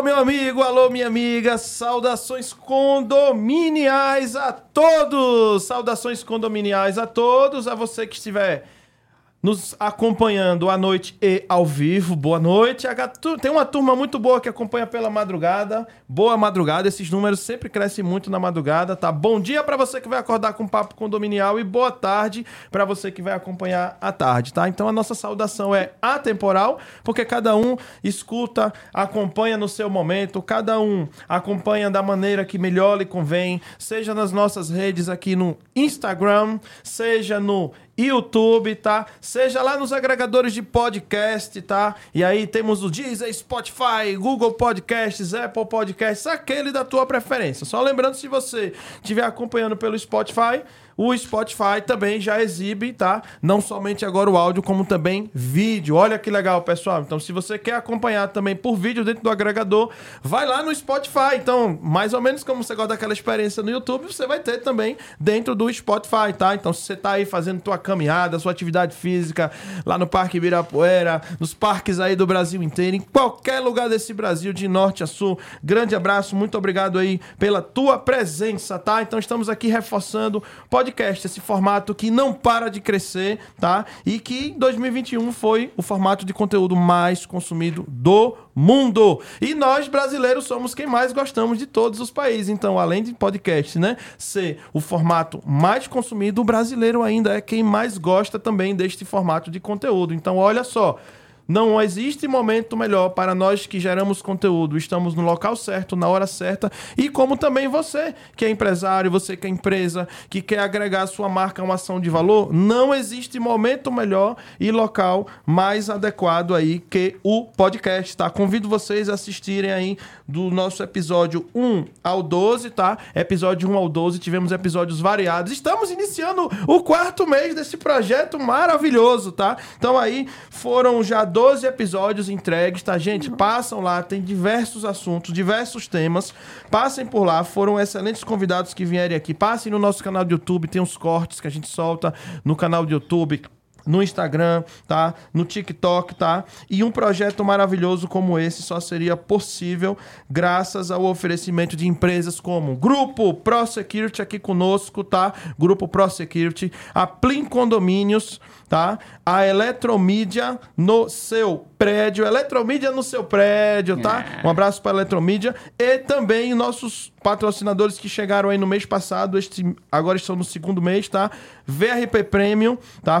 Alô, meu amigo, alô, minha amiga, saudações condominiais a todos! Saudações condominiais a todos, a você que estiver nos acompanhando à noite e ao vivo. Boa noite. Tem uma turma muito boa que acompanha pela madrugada. Boa madrugada. Esses números sempre crescem muito na madrugada, tá? Bom dia para você que vai acordar com papo condominial e boa tarde para você que vai acompanhar à tarde, tá? Então a nossa saudação é atemporal, porque cada um escuta, acompanha no seu momento, cada um acompanha da maneira que melhor lhe convém, seja nas nossas redes aqui no Instagram, seja no YouTube, tá? Seja lá nos agregadores de podcast, tá? E aí temos o Deezer, Spotify, Google Podcasts, Apple Podcasts, aquele da tua preferência. Só lembrando, se você estiver acompanhando pelo Spotify, o Spotify também já exibe, tá? Não somente agora o áudio, como também vídeo. Olha que legal, pessoal. Então, se você quer acompanhar também por vídeo dentro do agregador, vai lá no Spotify. Então, mais ou menos como você gosta daquela experiência no YouTube, você vai ter também dentro do Spotify, tá? Então, se você tá aí fazendo tua caminhada, sua atividade física, lá no Parque Ibirapuera, nos parques aí do Brasil inteiro, em qualquer lugar desse Brasil, de norte a sul, grande abraço, muito obrigado aí pela tua presença, tá? Então, estamos aqui reforçando, pode podcast, esse formato que não para de crescer, tá? E que em 2021 foi o formato de conteúdo mais consumido do mundo. E nós brasileiros somos quem mais gostamos de todos os países. Então, além de podcast, né, ser o formato mais consumido, o brasileiro ainda é quem mais gosta também deste formato de conteúdo. Então, olha só, não existe momento melhor para nós que geramos conteúdo. Estamos no local certo, na hora certa. E como também você, que é empresário, você que é empresa, que quer agregar sua marca a uma ação de valor, não existe momento melhor e local mais adequado aí que o podcast, tá? Convido vocês a assistirem aí do nosso episódio 1 ao 12, tá? Episódio 1 ao 12, tivemos episódios variados. Estamos iniciando o quarto mês desse projeto maravilhoso, tá? Então aí foram já 12 12 episódios entregues, tá, gente? Passam lá, tem diversos assuntos, diversos temas. Passem por lá, foram excelentes convidados que vieram aqui. Passem no nosso canal do YouTube, tem uns cortes que a gente solta no canal do YouTube no Instagram, tá? No TikTok, tá? E um projeto maravilhoso como esse só seria possível graças ao oferecimento de empresas como Grupo Pro Security aqui conosco, tá? Grupo Pro Security, a Plim Condomínios, tá? A Eletromídia no seu prédio, Eletromídia no seu prédio, tá? É. Um abraço para a Eletromídia e também nossos patrocinadores que chegaram aí no mês passado, este, agora estão no segundo mês, tá? VRP Premium, tá?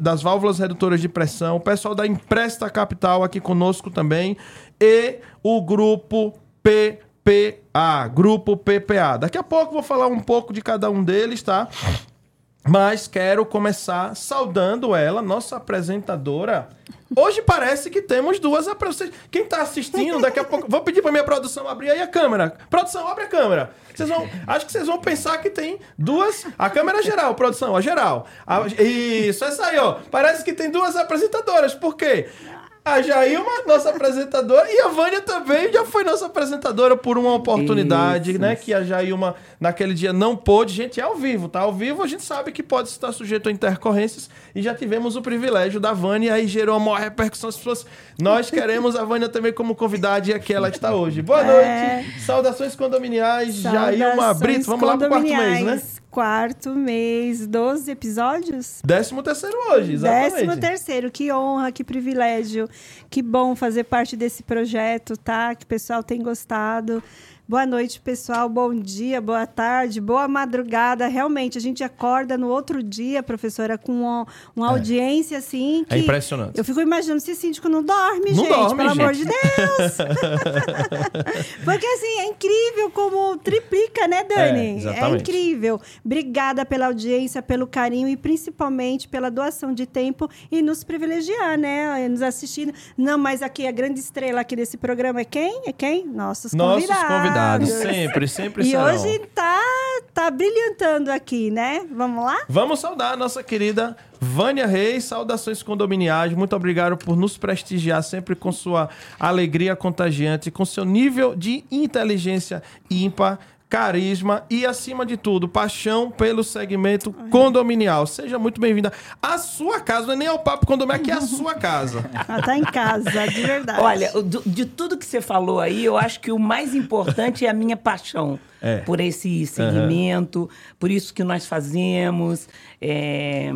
Das válvulas redutoras de pressão, o pessoal da Empresta Capital aqui conosco também e o grupo PPA, grupo PPA. Daqui a pouco vou falar um pouco de cada um deles, tá? Mas quero começar saudando ela, nossa apresentadora. Hoje parece que temos duas apresentadoras. Quem está assistindo, daqui a pouco. Vou pedir para minha produção abrir aí a câmera. Produção, abre a câmera. Vocês vão, acho que vocês vão pensar que tem duas. A câmera geral, produção, a geral. A, isso, essa aí, ó. Parece que tem duas apresentadoras. Por quê? A Jailma, nossa apresentadora, e a Vânia também já foi nossa apresentadora por uma oportunidade, isso, né? Isso. Que a Jailma naquele dia não pôde. Gente, é ao vivo, tá? Ao vivo a gente sabe que pode estar sujeito a intercorrências e já tivemos o privilégio da Vânia e aí gerou uma maior repercussão. As pessoas, nós queremos a Vânia também como convidada e aqui ela está hoje. Boa é... noite, saudações condominiais, Saudações Jailma Brito. Vamos lá pro quarto mês, né? quarto mês, 12 episódios? Décimo terceiro hoje, exatamente. Décimo terceiro, que honra, que privilégio. Que bom fazer parte desse projeto, tá? Que o pessoal tem gostado. Boa noite, pessoal. Bom dia, boa tarde, boa madrugada. Realmente, a gente acorda no outro dia, professora, com uma, uma é. audiência assim. É que é impressionante. Eu fico imaginando se síndico não dorme, não gente, dorme, pelo gente. amor de Deus. Porque assim, é incrível como triplica, né, Dani? É, é incrível. Obrigada pela audiência, pelo carinho e principalmente pela doação de tempo e nos privilegiar, né? Nos assistindo. Não, mas aqui a grande estrela aqui desse programa é quem? É quem? Nossos, Nossos convidados. convidados convidados. Sempre, sempre E serão. hoje tá, tá brilhantando aqui, né? Vamos lá? Vamos saudar a nossa querida Vânia Reis, saudações condominiais. Muito obrigado por nos prestigiar sempre com sua alegria contagiante, com seu nível de inteligência ímpar carisma e, acima de tudo, paixão pelo segmento condominial. Seja muito bem-vinda à sua casa, não é nem ao Papo Condomínio, aqui é a sua casa. Ela tá em casa, de verdade. Olha, de tudo que você falou aí, eu acho que o mais importante é a minha paixão é. por esse segmento, uhum. por isso que nós fazemos. É,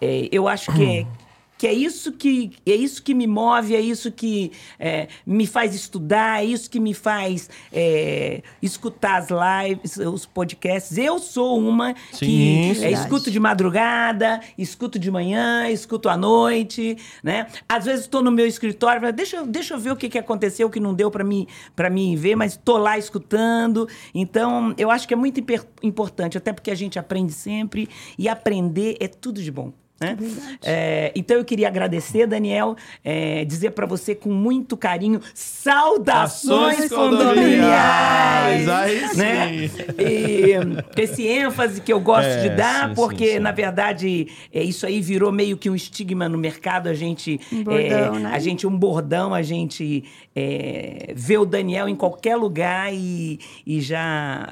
é, eu acho que que é isso que é isso que me move, é isso que é, me faz estudar, é isso que me faz é, escutar as lives, os podcasts. Eu sou uma Sim, que é, escuto de madrugada, escuto de manhã, escuto à noite, né? Às vezes estou no meu escritório, deixa, deixa eu ver o que, que aconteceu, o que não deu para mim para mim ver, mas estou lá escutando. Então, eu acho que é muito importante, até porque a gente aprende sempre e aprender é tudo de bom. Né? É, então eu queria agradecer, Daniel, é, dizer para você com muito carinho, saudações condominiais! Aí né? E esse ênfase que eu gosto é, de dar, sim, porque sim, sim. na verdade é, isso aí virou meio que um estigma no mercado. A gente, um bordão, é, né? a gente um bordão, a gente é, vê o Daniel em qualquer lugar e, e já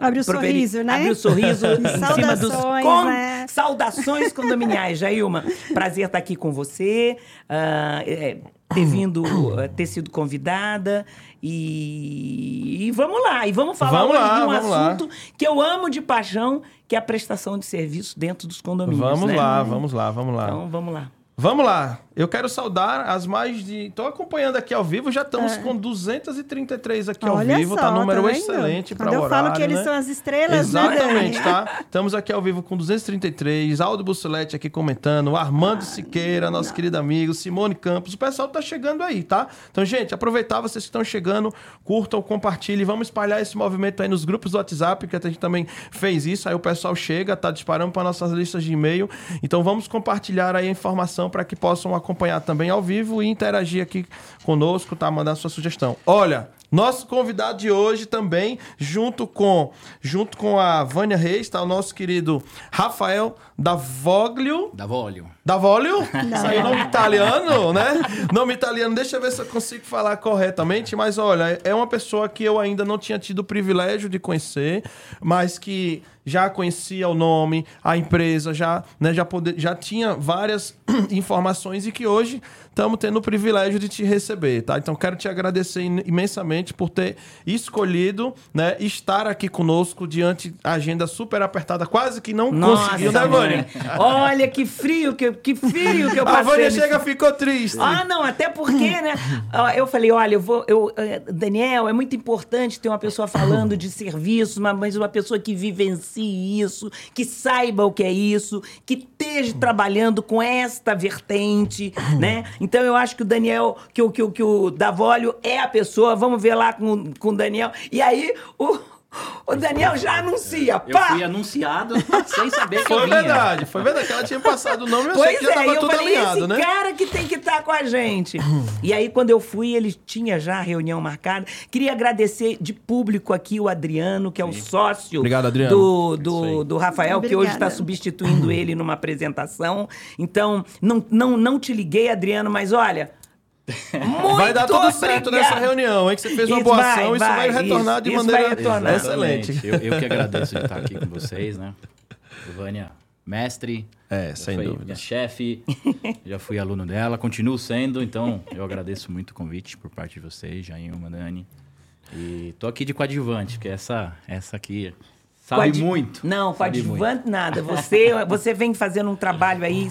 abre o sorriso, né? Abre o sorriso em cima dos com, né? saudações condominiais. Jailma, prazer estar aqui com você, uh, é, ter vindo, uh, ter sido convidada. E, e, vamos lá, e vamos falar vamos hoje lá, de um assunto lá. que eu amo de paixão, que é a prestação de serviço dentro dos condomínios. Vamos né? lá, vamos lá, vamos lá. Então, vamos lá. Vamos lá. Eu quero saudar as mais de. Estou acompanhando aqui ao vivo, já estamos é. com 233 aqui Olha ao vivo. Tá só, tá número tá excelente para o horário. Eu falo que eles né? são as estrelas, Exatamente, né? tá? Estamos aqui ao vivo com 233. Aldo Bussolete aqui comentando. Armando ah, Siqueira, nosso não. querido amigo. Simone Campos. O pessoal tá chegando aí, tá? Então, gente, aproveitar vocês que estão chegando, curtam, compartilhem. Vamos espalhar esse movimento aí nos grupos do WhatsApp, que a gente também fez isso. Aí o pessoal chega, tá disparando para nossas listas de e-mail. Então, vamos compartilhar aí a informação para que possam acompanhar também ao vivo e interagir aqui conosco, tá? Mandar sua sugestão. Olha, nosso convidado de hoje também, junto com, junto com a Vânia Reis, tá o nosso querido Rafael Davoglio. Davolio. Davolio? Saiu nome italiano, né? Nome italiano, deixa eu ver se eu consigo falar corretamente, mas olha, é uma pessoa que eu ainda não tinha tido o privilégio de conhecer, mas que já conhecia o nome, a empresa, já, né, já, poder, já tinha várias informações e que hoje estamos tendo o privilégio de te receber, tá? Então quero te agradecer imensamente por ter escolhido, né, estar aqui conosco diante da agenda super apertada, quase que não Nossa, conseguiu, né, Vânia? Olha que frio, que, que frio que eu passei. A Vânia chega ficou triste. Ah, não, até porque, né? Eu falei, olha, eu vou, eu, eh, Daniel, é muito importante ter uma pessoa falando de serviço, mas uma pessoa que vivencie isso, que saiba o que é isso, que esteja trabalhando com esta vertente, né? Então eu acho que o Daniel, que o, que, o, que o Davolio é a pessoa, vamos ver lá com, com o Daniel. E aí o. O Daniel já anuncia. Pá! Eu fui anunciado sem saber que foi eu vinha. verdade, foi verdade. Ela tinha passado o nome, eu pois achei que já é, tava tudo falei, alinhado, esse né? cara que tem que estar tá com a gente. e aí, quando eu fui, ele tinha já a reunião marcada. Queria agradecer de público aqui o Adriano, que é o sócio Obrigado, Adriano. Do, do, do Rafael, Obrigada. que hoje está substituindo ele numa apresentação. Então, não, não, não te liguei, Adriano, mas olha, muito vai dar tudo certo nessa reunião, hein? Que você fez uma isso boa vai, ação, isso vai, retornar isso, de maneira retornar. excelente. Eu, eu, que agradeço de estar aqui com vocês, né? Vânia, mestre. É, sem dúvida. Minha chefe, já fui aluno dela, continuo sendo, então eu agradeço muito o convite por parte de vocês, Jailma, Dani. E tô aqui de coadjuvante, porque essa, essa aqui sabe muito. Não, coadjuvante nada. Você, você vem fazendo um trabalho aí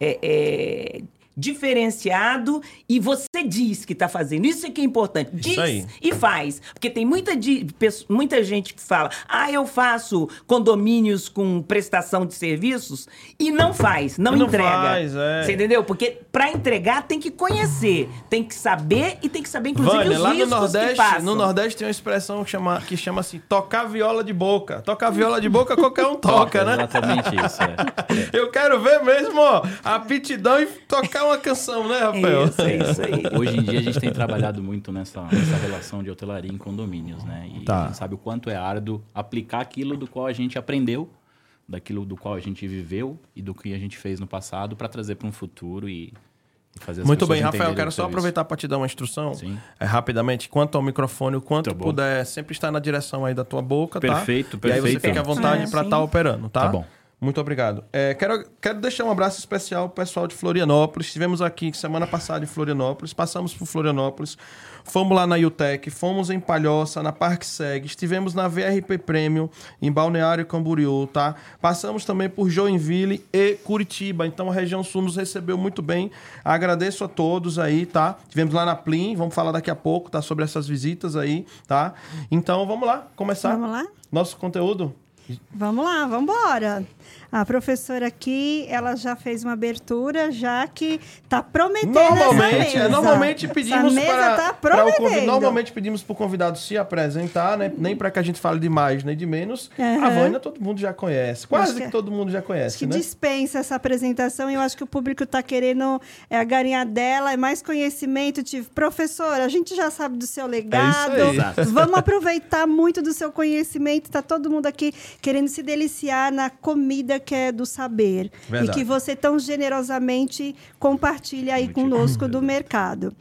é, é, diferenciado e você diz que está fazendo. Isso é que é importante. Diz e faz. Porque tem muita, muita gente que fala: ah, eu faço condomínios com prestação de serviços e não faz, não, não entrega. Faz, é. Você entendeu? Porque para entregar tem que conhecer, tem que saber e tem que saber, inclusive, Vânia, os lá no Nordeste, no Nordeste tem uma expressão que chama, que chama assim: tocar viola de boca. Tocar viola de boca, qualquer um toca, né? Exatamente isso. É. Eu quero ver mesmo, ó, a aptidão e tocar uma canção, né, Rafael? Isso, é isso aí. Hoje em dia a gente tem trabalhado muito nessa, nessa relação de hotelaria em condomínios, né? E tá. a gente sabe o quanto é árduo aplicar aquilo do qual a gente aprendeu, daquilo do qual a gente viveu e do que a gente fez no passado para trazer para um futuro e fazer Muito bem, Rafael, quero só aproveitar para te dar uma instrução. Sim. É, rapidamente, quanto ao microfone, o quanto puder, sempre estar na direção aí da tua boca, perfeito, tá? Perfeito, perfeito. E aí você fica à vontade é, para estar tá operando, tá? Tá bom. Muito obrigado. É, quero, quero deixar um abraço especial pro pessoal de Florianópolis. Estivemos aqui semana passada em Florianópolis, passamos por Florianópolis, fomos lá na UTEC, fomos em Palhoça, na Parque Seg, estivemos na VRP Premium, em Balneário Camboriú, tá? Passamos também por Joinville e Curitiba. Então a região sul nos recebeu muito bem. Agradeço a todos aí, tá? Tivemos lá na Plim, vamos falar daqui a pouco, tá? Sobre essas visitas aí, tá? Então vamos lá, começar. Vamos lá? Nosso conteúdo. Vamos lá, vamos embora. A professora aqui, ela já fez uma abertura, já que está prometendo normalmente, essa mesa. É, normalmente pedimos essa para, tá para o convidado, normalmente pedimos para o convidado se apresentar, né? Nem para que a gente fale de mais nem de menos. Uhum. A Vânia todo mundo já conhece, quase que, que, todo mundo já conhece, que né? dispensa essa apresentação e eu acho que o público está querendo é, a garinha dela, é mais conhecimento. Tipo, professora, a gente já sabe do seu legado. É Vamos aproveitar muito do seu conhecimento. Está todo mundo aqui querendo se deliciar na comida que é do saber. Verdade. E que você tão generosamente compartilha aí Muito conosco do mercado.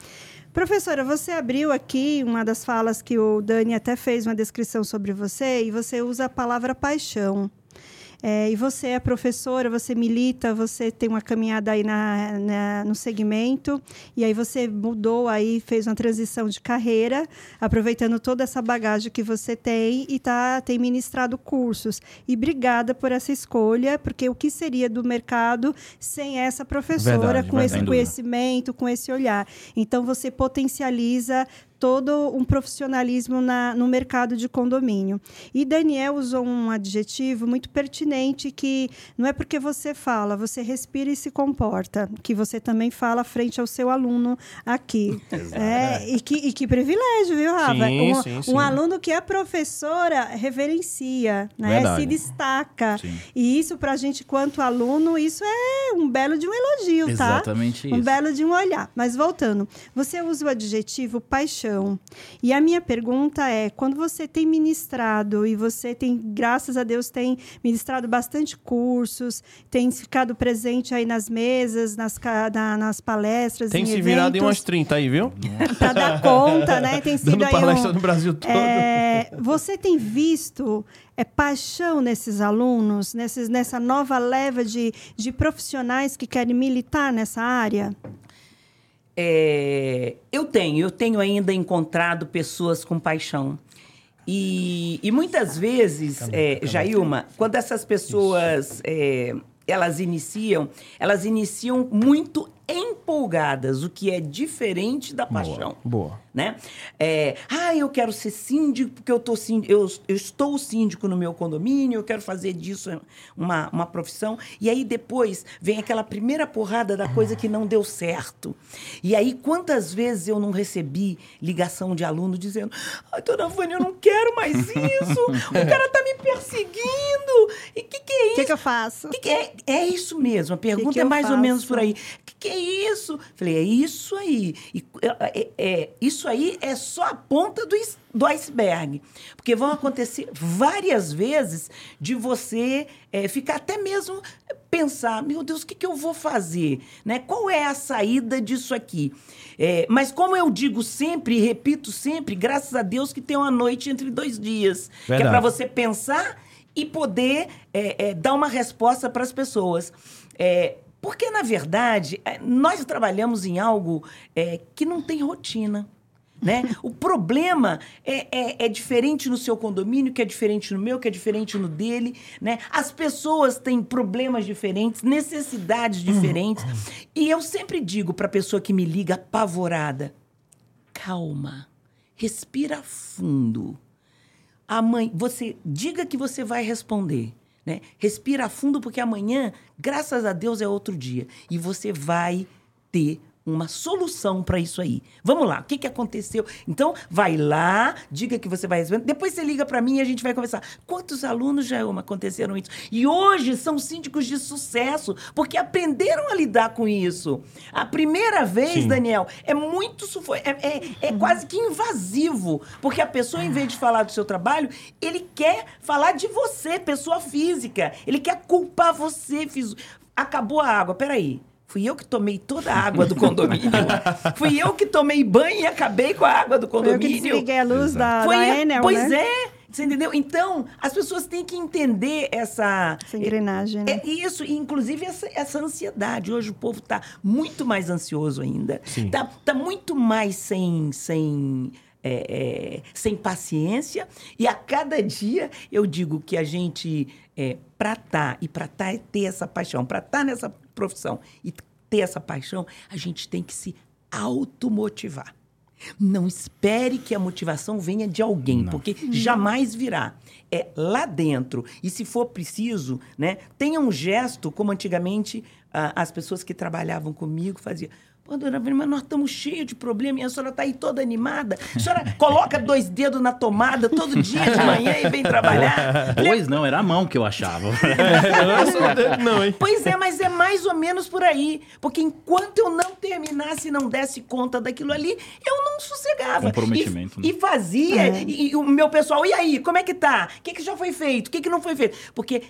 Professora, você abriu aqui uma das falas que o Dani até fez uma descrição sobre você e você usa a palavra paixão. É, e você é professora, você milita, você tem uma caminhada aí na, na, no segmento, e aí você mudou aí, fez uma transição de carreira, aproveitando toda essa bagagem que você tem e tá, tem ministrado cursos. E obrigada por essa escolha, porque o que seria do mercado sem essa professora, verdade, com verdade, esse conhecimento, com esse olhar? Então, você potencializa todo um profissionalismo na, no mercado de condomínio. E Daniel usou um adjetivo muito pertinente que não é porque você fala, você respira e se comporta, que você também fala frente ao seu aluno aqui. é, e, que, e que privilégio, viu, Rafa? Sim, um, sim, sim. um aluno que é professora reverencia, né? se destaca. E isso, para a gente, quanto aluno, isso é um belo de um elogio, tá? Exatamente isso. Um belo de um olhar. Mas voltando, você usa o adjetivo paixão paixão. E a minha pergunta é: quando você tem ministrado e você tem, graças a Deus, tem ministrado bastante cursos, tem ficado presente aí nas mesas, nas, na, nas palestras, tem se eventos, virado em umas 30 aí, viu? Para dar conta, né? Tem sido Dando aí palestra um, no Brasil todo. É, você tem visto é, paixão nesses alunos, nesses, nessa nova leva de, de profissionais que querem militar nessa área? É, eu tenho, eu tenho ainda encontrado pessoas com paixão. E, e muitas vezes, calma, é, calma. Jailma, quando essas pessoas é, elas iniciam, elas iniciam muito empolgadas, o que é diferente da paixão. Boa. boa. Né? É, ah, eu quero ser síndico porque eu, tô síndico, eu, eu estou síndico no meu condomínio, eu quero fazer disso uma, uma profissão. E aí depois vem aquela primeira porrada da coisa que não deu certo. E aí quantas vezes eu não recebi ligação de aluno dizendo: Ai, dona Vânia, eu não quero mais isso, o cara tá me perseguindo. E o que, que é isso? O que, que eu faço? Que que é, é isso mesmo, a pergunta que é mais ou menos por aí. O que, que é isso? Falei, é isso aí. E, é, é, é, isso aí é só a ponta do, do iceberg. Porque vão acontecer várias vezes de você é, ficar até mesmo pensar, meu Deus, o que, que eu vou fazer? Né? Qual é a saída disso aqui? É, mas como eu digo sempre e repito sempre, graças a Deus que tem uma noite entre dois dias. Verdade. Que é para você pensar e poder é, é, dar uma resposta para as pessoas. Porque, na verdade, é, nós trabalhamos em algo é, que não tem rotina. Né? O problema é, é, é, diferente no seu condomínio, que é diferente no meu, que é diferente no dele. Né? As pessoas têm problemas diferentes, necessidades diferentes. E eu sempre digo para a pessoa que me liga apavorada: calma, respira fundo. A mãe, você diga que você vai responder. Né? Respira fundo, porque amanhã, graças a Deus, é outro dia. E você vai ter uma solução para isso aí. Vamos lá, o que, que aconteceu? Então, vai lá, diga que você vai receber. Depois você liga para mim e a gente vai conversar. Quantos alunos já aconteceram isso? E hoje são síndicos de sucesso, porque aprenderam a lidar com isso. A primeira vez, Sim. Daniel, é muito é, é, é uhum. quase que invasivo, porque a pessoa, em vez de falar do seu trabalho, ele quer falar de você, pessoa física. Ele quer culpar você. Fiz... Acabou a água, peraí Fui eu que tomei toda a água do condomínio. Fui eu que tomei banho e acabei com a água do condomínio. Foi eu que desliguei a luz da, Foi da Enel, Pois né? é. Você entendeu? Então, as pessoas têm que entender essa... Essa engrenagem, né? É isso, inclusive essa, essa ansiedade. Hoje o povo está muito mais ansioso ainda. Está tá muito mais sem... sem é, é, sem paciência. E a cada dia eu digo que a gente, é, para estar, tá, e para estar tá é ter essa paixão, para estar tá nessa profissão e ter essa paixão, a gente tem que se automotivar. Não espere que a motivação venha de alguém, Não. porque jamais virá. É lá dentro. E se for preciso, né, tenha um gesto, como antigamente ah, as pessoas que trabalhavam comigo faziam. Pô, dona mas nós estamos cheios de problema e a senhora está aí toda animada. A senhora coloca dois dedos na tomada todo dia de manhã e vem trabalhar. Pois não, era a mão que eu achava. É, não, não, hein? Pois é, mas é mais ou menos por aí. Porque enquanto eu não terminasse e não desse conta daquilo ali, eu não sossegava. Comprometimento. E, né? e fazia. É. E, e, o meu pessoal, e aí, como é que tá? O que, que já foi feito? O que, que não foi feito? Porque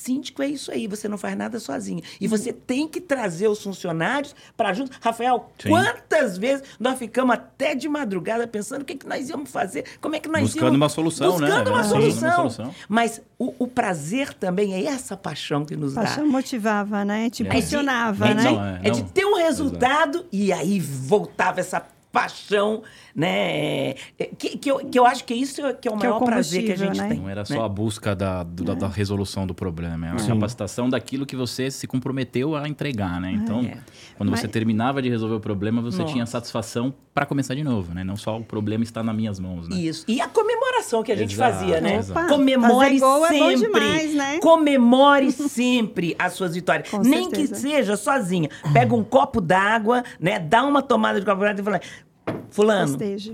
Síndico é isso aí, você não faz nada sozinho. E uhum. você tem que trazer os funcionários para junto. Rafael, Sim. quantas vezes nós ficamos até de madrugada pensando o que, que nós íamos fazer, como é que nós Buscando íamos... uma solução, Buscando né? uma, solução. uma solução. Mas o, o, prazer também é essa paixão que nos paixão dá. Paixão motivava, né? Te impulsionava, é de, né? Não, é, é de ter um resultado Exato. e aí voltava essa paixão, né? É, que, que, eu, que eu acho que isso que é o que maior é o prazer que a gente né? tem. Não era só né? a busca da, do, é. da resolução do problema, é a capacitação daquilo que você se comprometeu a entregar, né? Então, é. quando Mas... você terminava de resolver o problema, você Nossa. tinha satisfação para começar de novo, né? Não só o problema está nas minhas mãos, né? Isso. E a comemoração que a gente exato, fazia, né? Opa, Comemore gol sempre. É demais, né? Comemore sempre as suas vitórias. Com Nem certeza. que seja sozinha. Pega um copo d'água, né? Dá uma tomada de copo d'água e fala: Fulano. Festeja.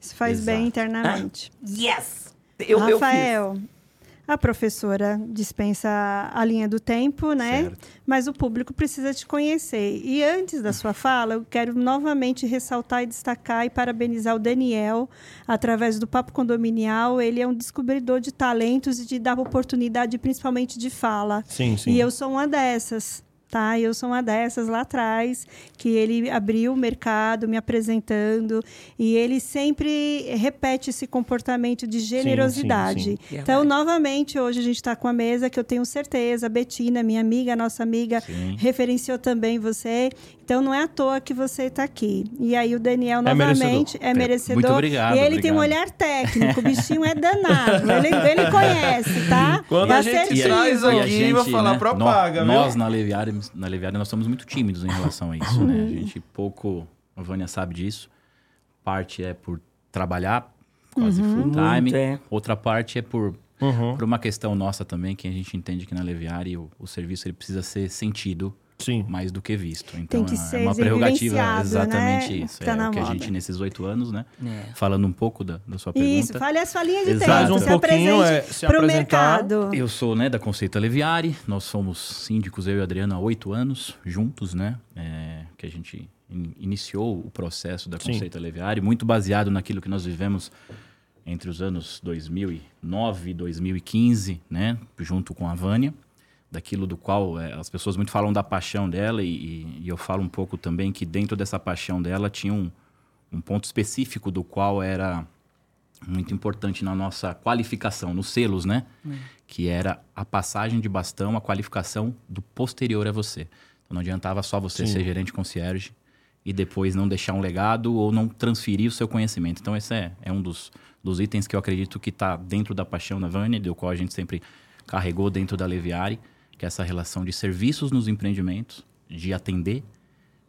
Isso faz Exato. bem internamente. Ah, yes! Eu, Rafael, eu a professora dispensa a linha do tempo, né? Certo. Mas o público precisa te conhecer. E antes da sua fala, eu quero novamente ressaltar e destacar e parabenizar o Daniel através do Papo Condominial. Ele é um descobridor de talentos e de dar oportunidade, principalmente de fala. Sim, sim. E eu sou uma dessas tá? Eu sou uma dessas lá atrás que ele abriu o mercado me apresentando e ele sempre repete esse comportamento de generosidade. Sim, sim, sim. Então, novamente, hoje a gente está com a mesa que eu tenho certeza, a Betina, minha amiga, nossa amiga, referenciou também você. Então, não é à toa que você está aqui. E aí, o Daniel, é novamente, é merecedor. É merecedor. Muito obrigado. E ele obrigado. tem um olhar técnico, o bichinho é danado. ele, ele conhece, tá? Quando é a gente traz aqui, vai falar né, propaga, nós, nós na Leviária na Leviária nós somos muito tímidos em relação a isso, né? A gente pouco, a Vânia sabe disso. Parte é por trabalhar quase uhum, full time, é. outra parte é por uhum. por uma questão nossa também que a gente entende que na Leviária o, o serviço ele precisa ser sentido Sim. mais do que visto. Então Tem que é, ser é uma prerrogativa né? exatamente né? isso. Tá é o que moda. a gente, nesses oito anos, né? É. Falando um pouco da, da sua pergunta. Isso, fale as falinhas de tempo. um se pouquinho é, se pro mercado. Eu sou né, da Conceita Leviari, nós somos síndicos, eu e a Adriana, há oito anos juntos, né? É, que a gente in, iniciou o processo da Conceita Sim. Leviari, muito baseado naquilo que nós vivemos entre os anos 2009 e 2015, né? Junto com a Vânia daquilo do qual é, as pessoas muito falam da paixão dela e, e, eu falo um pouco também que dentro dessa paixão dela tinha um, um ponto específico do qual era muito importante na nossa qualificação, nos selos, né? Hum. Que era a passagem de bastão, a qualificação do posterior a você. Então não adiantava só você Sim. ser gerente concierge e depois não deixar um legado ou não transferir o seu conhecimento. Então esse é, é um dos, dos itens que eu acredito que está dentro da paixão da Vânia, do qual a gente sempre carregou dentro da Leviari que é essa relação de serviços nos empreendimentos, de atender,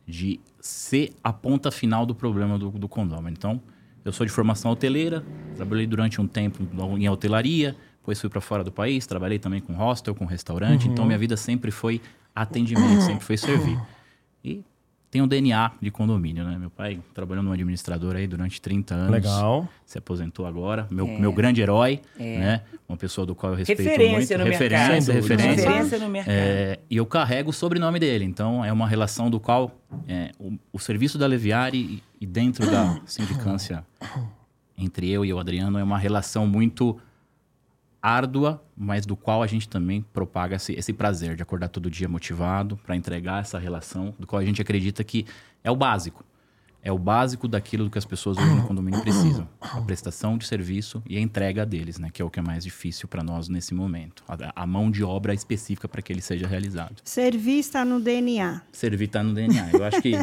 de ser a ponta final do problema do, do condomínio. Então, eu sou de formação hoteleira, trabalhei durante um tempo em hotelaria, depois fui para fora do país, trabalhei também com hostel, com restaurante, uhum. então minha vida sempre foi atendimento, sempre foi servir. E tem um DNA de condomínio, né? Meu pai trabalhou numa administradora aí durante 30 anos. Legal. Se aposentou agora. Meu, é. meu grande herói, é. né? Uma pessoa do qual eu respeito referência muito. No referência, mercado. referência. Referência no mercado. É, e eu carrego o sobrenome dele. Então, é uma relação do qual é, o, o, serviço da Leviari e, e dentro da sindicância entre eu e o Adriano é uma relação muito árdua, mas do qual a gente também propaga esse, esse prazer de acordar todo dia motivado para entregar essa relação, do qual a gente acredita que é o básico. É o básico daquilo que as pessoas hoje no condomínio precisam. A prestação de serviço e a entrega deles, né? Que é o que é mais difícil para nós nesse momento. A, a, mão de obra específica para que ele seja realizado. Servir está no DNA. Servir está no DNA. Eu acho que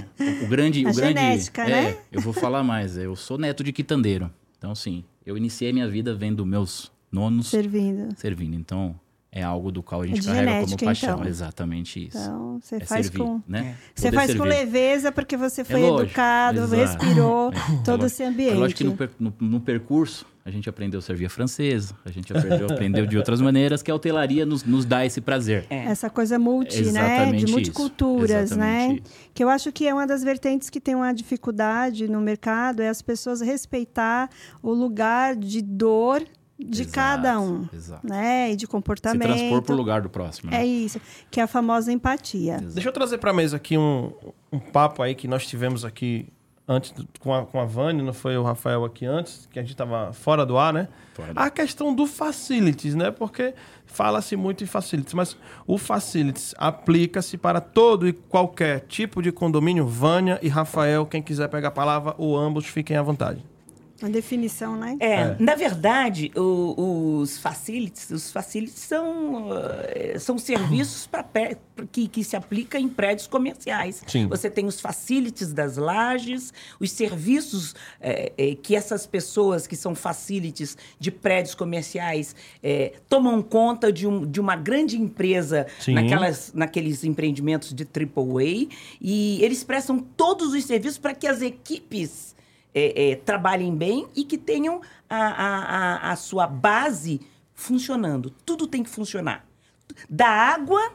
o, grande... a o grande, genética, é, né? Eu vou falar mais. Eu sou neto de quitandeiro. Então, sim, eu iniciei minha vida vendo meus nonos servindo. Servindo. Então, é algo do qual a gente é carrega genética, como paixão. Então. Exatamente isso. Então, você é faz servir, com né? Você faz servir. com leveza porque você foi é educado, exato. respirou é. todo esse ambiente. Eu acho que no, no, no, percurso a gente aprendeu a servir a francesa, a gente aprendeu, aprendeu de outras maneiras que a hotelaria nos, nos dá esse prazer. É. Essa coisa multi, né? De multiculturas, né? Isso. Que eu acho que é uma das vertentes que tem uma dificuldade no mercado é as pessoas respeitar o lugar de dor de exato, cada um, exato. né? E de comportamento. Se transpor para o lugar do próximo. Né? É isso, que é a famosa empatia. Exato. Deixa eu trazer para a mesa aqui um, um papo aí que nós tivemos aqui antes com a, com a Vânia, não foi o Rafael aqui antes, que a gente estava fora do ar, né? Fora. A questão do facilities, né? Porque fala-se muito em facilities, mas o facilities aplica-se para todo e qualquer tipo de condomínio. Vânia e Rafael, quem quiser pegar a palavra, ou ambos, fiquem à vontade. Uma definição, né? É, é. na verdade, o, os facilities, os facilities são, uh, são serviços pra, que, que se aplicam em prédios comerciais. Sim. Você tem os facilities das lajes, os serviços é, é, que essas pessoas que são facilities de prédios comerciais é, tomam conta de, um, de uma grande empresa naquelas, naqueles empreendimentos de AAA e eles prestam todos os serviços para que as equipes é, é, trabalhem bem e que tenham a, a, a, sua base funcionando. Tudo tem que funcionar. Da água,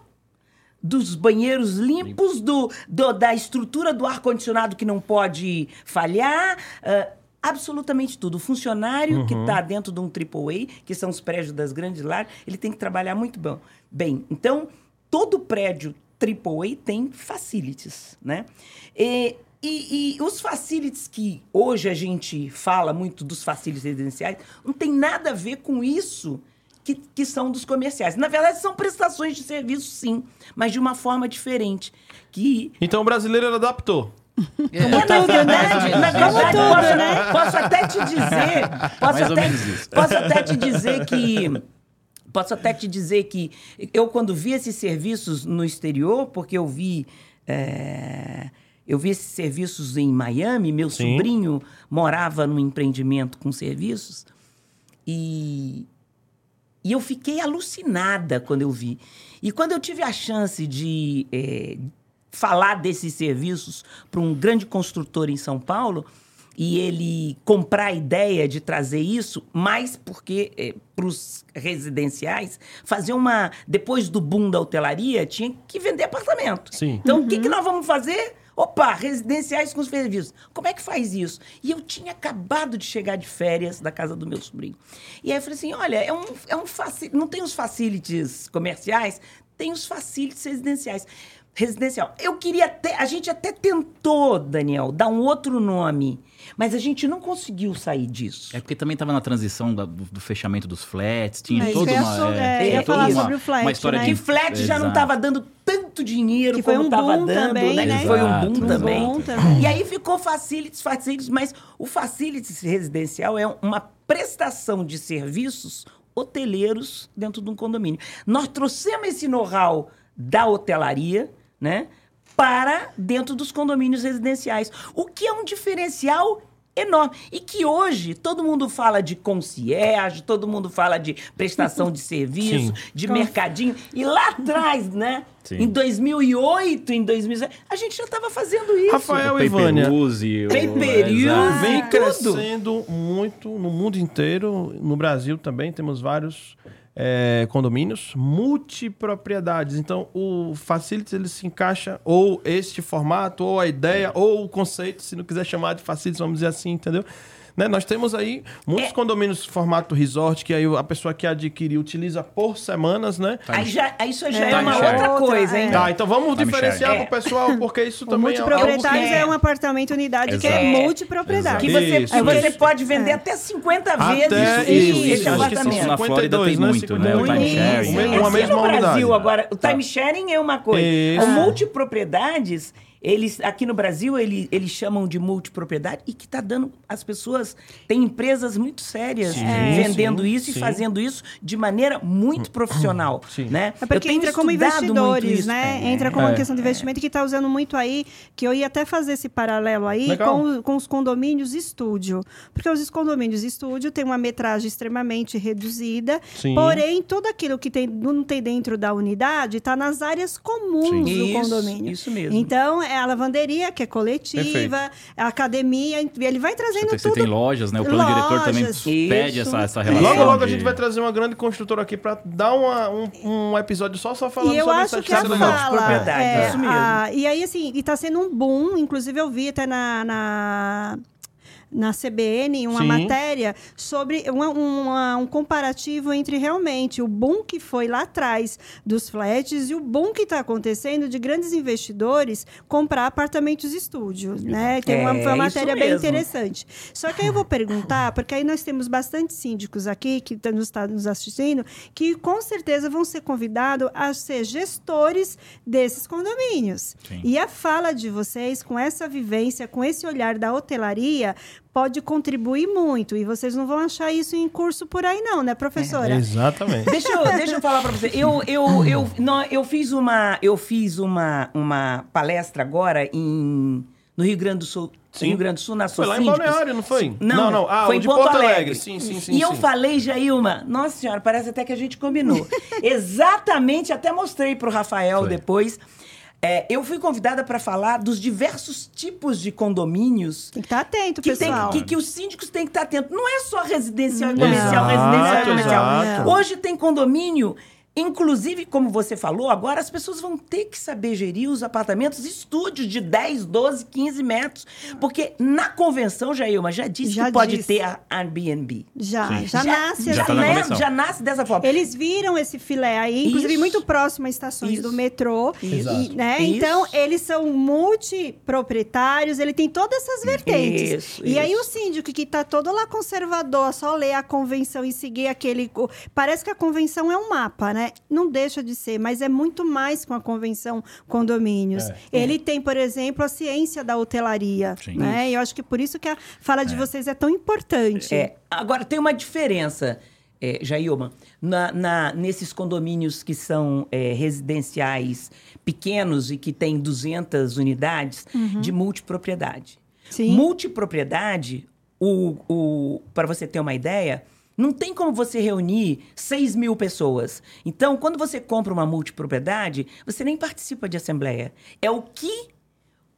dos banheiros limpos, do, do da estrutura do ar-condicionado que não pode falhar. Uh, absolutamente tudo. O funcionário uhum. que está dentro de um AAA, que são os prédios das grandes lares, ele tem que trabalhar muito bom. bem. Então, todo prédio AAA tem facilities, né? E e, e, os facilities que hoje a gente fala muito dos facilities residenciais, não tem nada a ver com isso que, que são dos comerciais. Na verdade, são prestações de serviço, sim, mas de uma forma diferente. Que... Então o brasileiro adaptou. É, na verdade, na verdade tudo, posso, né? posso até te dizer. Posso até, posso até te dizer que. Posso até te dizer que eu, quando vi esses serviços no exterior, porque eu vi. É, eu vi esses serviços em Miami, meu Sim. sobrinho morava num empreendimento com serviços e, e eu fiquei alucinada quando eu vi. E quando eu tive a chance de é, falar desses serviços para um grande construtor em São Paulo, e ele comprar a ideia de trazer isso, mais porque é, para os residenciais, fazer uma. Depois do boom da hotelaria, tinha que vender apartamento. Sim. Então, o uhum. que, que nós vamos fazer? Opa, residenciais com serviços. Como é que faz isso? E eu tinha acabado de chegar de férias da casa do meu sobrinho. E aí eu falei assim: olha, é um, é um não tem os facilities comerciais, tem os facilities residenciais. Residencial. Eu queria até. A gente até tentou, Daniel, dar um outro nome mas a gente não conseguiu sair disso. É porque também estava na transição da, do, do, fechamento dos flats, tinha é, toda uma. É, é, toda uma, sobre o flat, uma história né? de. Que flat já não estava dando tanto dinheiro que foi como estava um dando, também, né? né? Foi um boom, um também. boom também. E aí ficou facilities, facilities, mas o facilities residencial é uma prestação de serviços hoteleiros dentro de um condomínio. Nós trouxemos esse know-how da hotelaria, né? para dentro dos condomínios residenciais, o que é um diferencial enorme. E que hoje todo mundo fala de concierge, todo mundo fala de prestação de serviço, Sim. de mercadinho. E lá atrás, né? Sim. Em 2008, em 2007, a gente já estava fazendo isso. Rafael e Vânia. Pay-per-use. Vem crescendo muito no mundo inteiro. No Brasil também temos vários é, condomínios multipropriedades. Então, o Facilities ele se encaixa ou este formato, ou a ideia, ou o conceito, se não quiser chamar de Facilities, vamos dizer assim, entendeu? Né? Nós temos aí muitos é. condomínios formato resort que aí a pessoa que adquire utiliza por semanas, né? Aí já, isso já é, é uma outra coisa, hein? Tá, então vamos Time diferenciar para o pessoal, porque isso também é... Multiproprietários é, é um apartamento unidade Exato. que é multipropriedade. Que você, isso, que você pode vender até 50 vezes até, isso, esse apartamento. Na Flórida tem né? muito, né? O time sharing. Uma mesma no Brasil, agora, o time sharing é uma coisa. Multipropriedades eles, aqui no Brasil, ele, eles chamam de multipropriedade e que está dando. As pessoas. Tem empresas muito sérias sim, vendendo sim, isso sim. e fazendo isso de maneira muito profissional. Sim. Né? É porque entra como investidores, né? É. Entra como é. uma questão de investimento que está usando muito aí, que eu ia até fazer esse paralelo aí com, com os condomínios estúdio. Porque os condomínios estúdio têm uma metragem extremamente reduzida, porém, tudo aquilo que tem, não tem dentro da unidade está nas áreas comuns do isso, condomínio. Isso mesmo. Então, é a lavanderia, que é coletiva, Perfeito. a academia, ele vai trazendo você tudo. Você tem lojas, né? O plano lojas, diretor também isso. pede essa, essa relação. Logo, logo de... a gente vai trazer uma grande construtora aqui para dar uma, um, um, episódio só, só falando e eu sobre acho que a fala, é, isso mesmo. A, e aí, assim, e tá sendo um boom, inclusive eu vi até na, na na CBN uma Sim. matéria sobre uma, uma, um comparativo entre realmente o boom que foi lá atrás dos flats e o boom que está acontecendo de grandes investidores comprar apartamentos estúdios, né? Que é, uma, foi uma matéria bem interessante. Só que aí eu vou perguntar, porque aí nós temos bastante síndicos aqui que nos estão nos assistindo, que com certeza vão ser convidados a ser gestores desses condomínios. Sim. E a fala de vocês com essa vivência, com esse olhar da hotelaria, pode contribuir muito. E vocês não vão achar isso em curso por aí, não, né, professora? É, exatamente. deixa, eu, deixa eu falar para você. Eu, eu, eu, não, eu fiz, uma, eu fiz uma, uma palestra agora em, no Rio Grande do Sul. Sim. Rio Grande do Sul, na Foi lá em Balneário, não foi? Não, não. não. Ah, foi em Porto, Porto Alegre. Alegre. Sim, sim, sim. E sim. eu falei, Jailma, nossa senhora, parece até que a gente combinou. Exatamente, até mostrei para o Rafael foi. depois. É, eu fui convidada para falar dos diversos tipos de condomínios. Tem que estar tá atento, que pessoal. Tem, que, que, os síndicos têm que estar tá atentos. Não é só residencial comercial, residencial comercial. Hoje tem condomínio Inclusive, como você falou, agora as pessoas vão ter que saber gerir os apartamentos estúdios de 10, 12, 15 metros. Porque na convenção, Jailma, já disse já que pode disse. ter a Airbnb. Já, já, já, nasce já, assim. Tá já nasce dessa forma. Eles viram esse filé aí, inclusive Isso. muito próximo a estações Isso. do metrô. E, né? Então, eles são multiproprietários, ele tem todas essas vertentes. Isso, e aí o síndico que está todo lá conservador, só ler a convenção e seguir aquele... Parece que a convenção é um mapa, né? Né? Não deixa de ser, mas é muito mais com a convenção condomínios. É. Ele é. tem, por exemplo, a ciência da hotelaria, Sim. né? E eu acho que por isso que a fala de é. vocês é tão importante. É. Agora tem uma diferença. É, Jailma, na, na, nesses condomínios que são é, residenciais pequenos e que têm 200 unidades uhum. de multipropriedade. Sim. Multipropriedade, o, o, para você ter uma ideia, não tem como você reunir 6 mil pessoas. Então, quando você compra uma multipropriedade, você nem participa de assembleia. É o que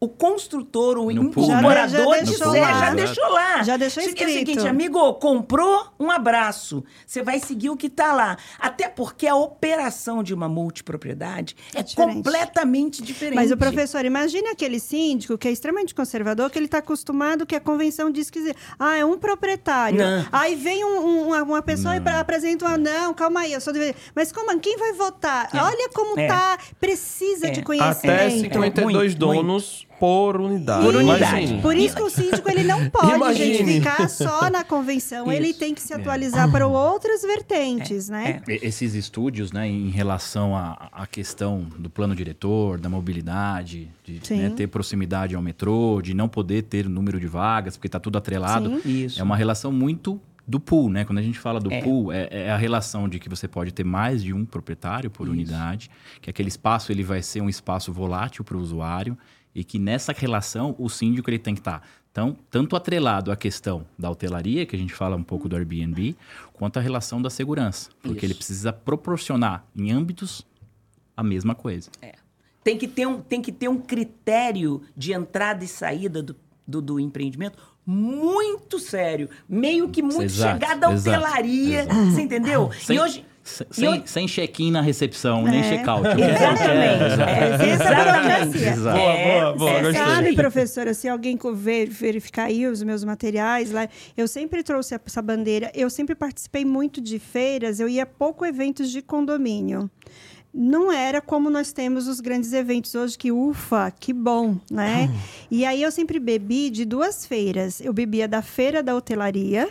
o construtor, o no incorporador, já, já, deixou lá. já deixou lá. Já deixou escrito. É o seguinte, amigo, comprou um abraço. Você vai seguir o que está lá. Até porque a operação de uma multipropriedade é, é completamente diferente. Mas o professor, imagine aquele síndico que é extremamente conservador, que ele está acostumado que a convenção diz que ah, é um proprietário. Não. Aí vem um, um, uma pessoa não. e apresenta um não, calma aí, eu sou de... Mas como, quem vai votar? É. Olha como é. tá, precisa de é. conhecimento. Até 52 muito, donos muito por unidade. Por unidade. Por isso que o síndico ele não pode Imagine. ficar só na convenção. Isso. Ele tem que se atualizar é. para outras vertentes, é. né? É. Esses estúdios, né, em relação à, à questão do plano diretor, da mobilidade, de né, ter proximidade ao metrô, de não poder ter número de vagas, porque está tudo atrelado. É uma relação muito do pool, né? Quando a gente fala do é. pool, é, é, a relação de que você pode ter mais de um proprietário por Isso. unidade, que aquele espaço ele vai ser um espaço volátil para o usuário e que nessa relação o síndico ele tem que estar tá, então, tanto atrelado à questão da hotelaria, que a gente fala um pouco do Airbnb, quanto a relação da segurança. Porque Isso. ele precisa proporcionar em âmbitos a mesma coisa. É. Tem, que ter um, tem que ter um critério de entrada e saída do, do, do empreendimento muito sério. Meio que muito exato, chegada à hotelaria. Exato. Você entendeu? Sem, e hoje. Sem, eu... sem check-in na recepção, é. nem check-out. Exatamente. É, exatamente. Exato. Boa, boa, boa. É, sabe, professora, se alguém ver, verificar aí os meus materiais, lá, eu sempre trouxe essa bandeira. Eu sempre participei muito de feiras, eu ia pouco eventos de condomínio não era como nós temos os grandes eventos hoje, que ufa, que bom, né? E aí eu sempre bebi de duas feiras. Eu bebia da feira da hotelaria,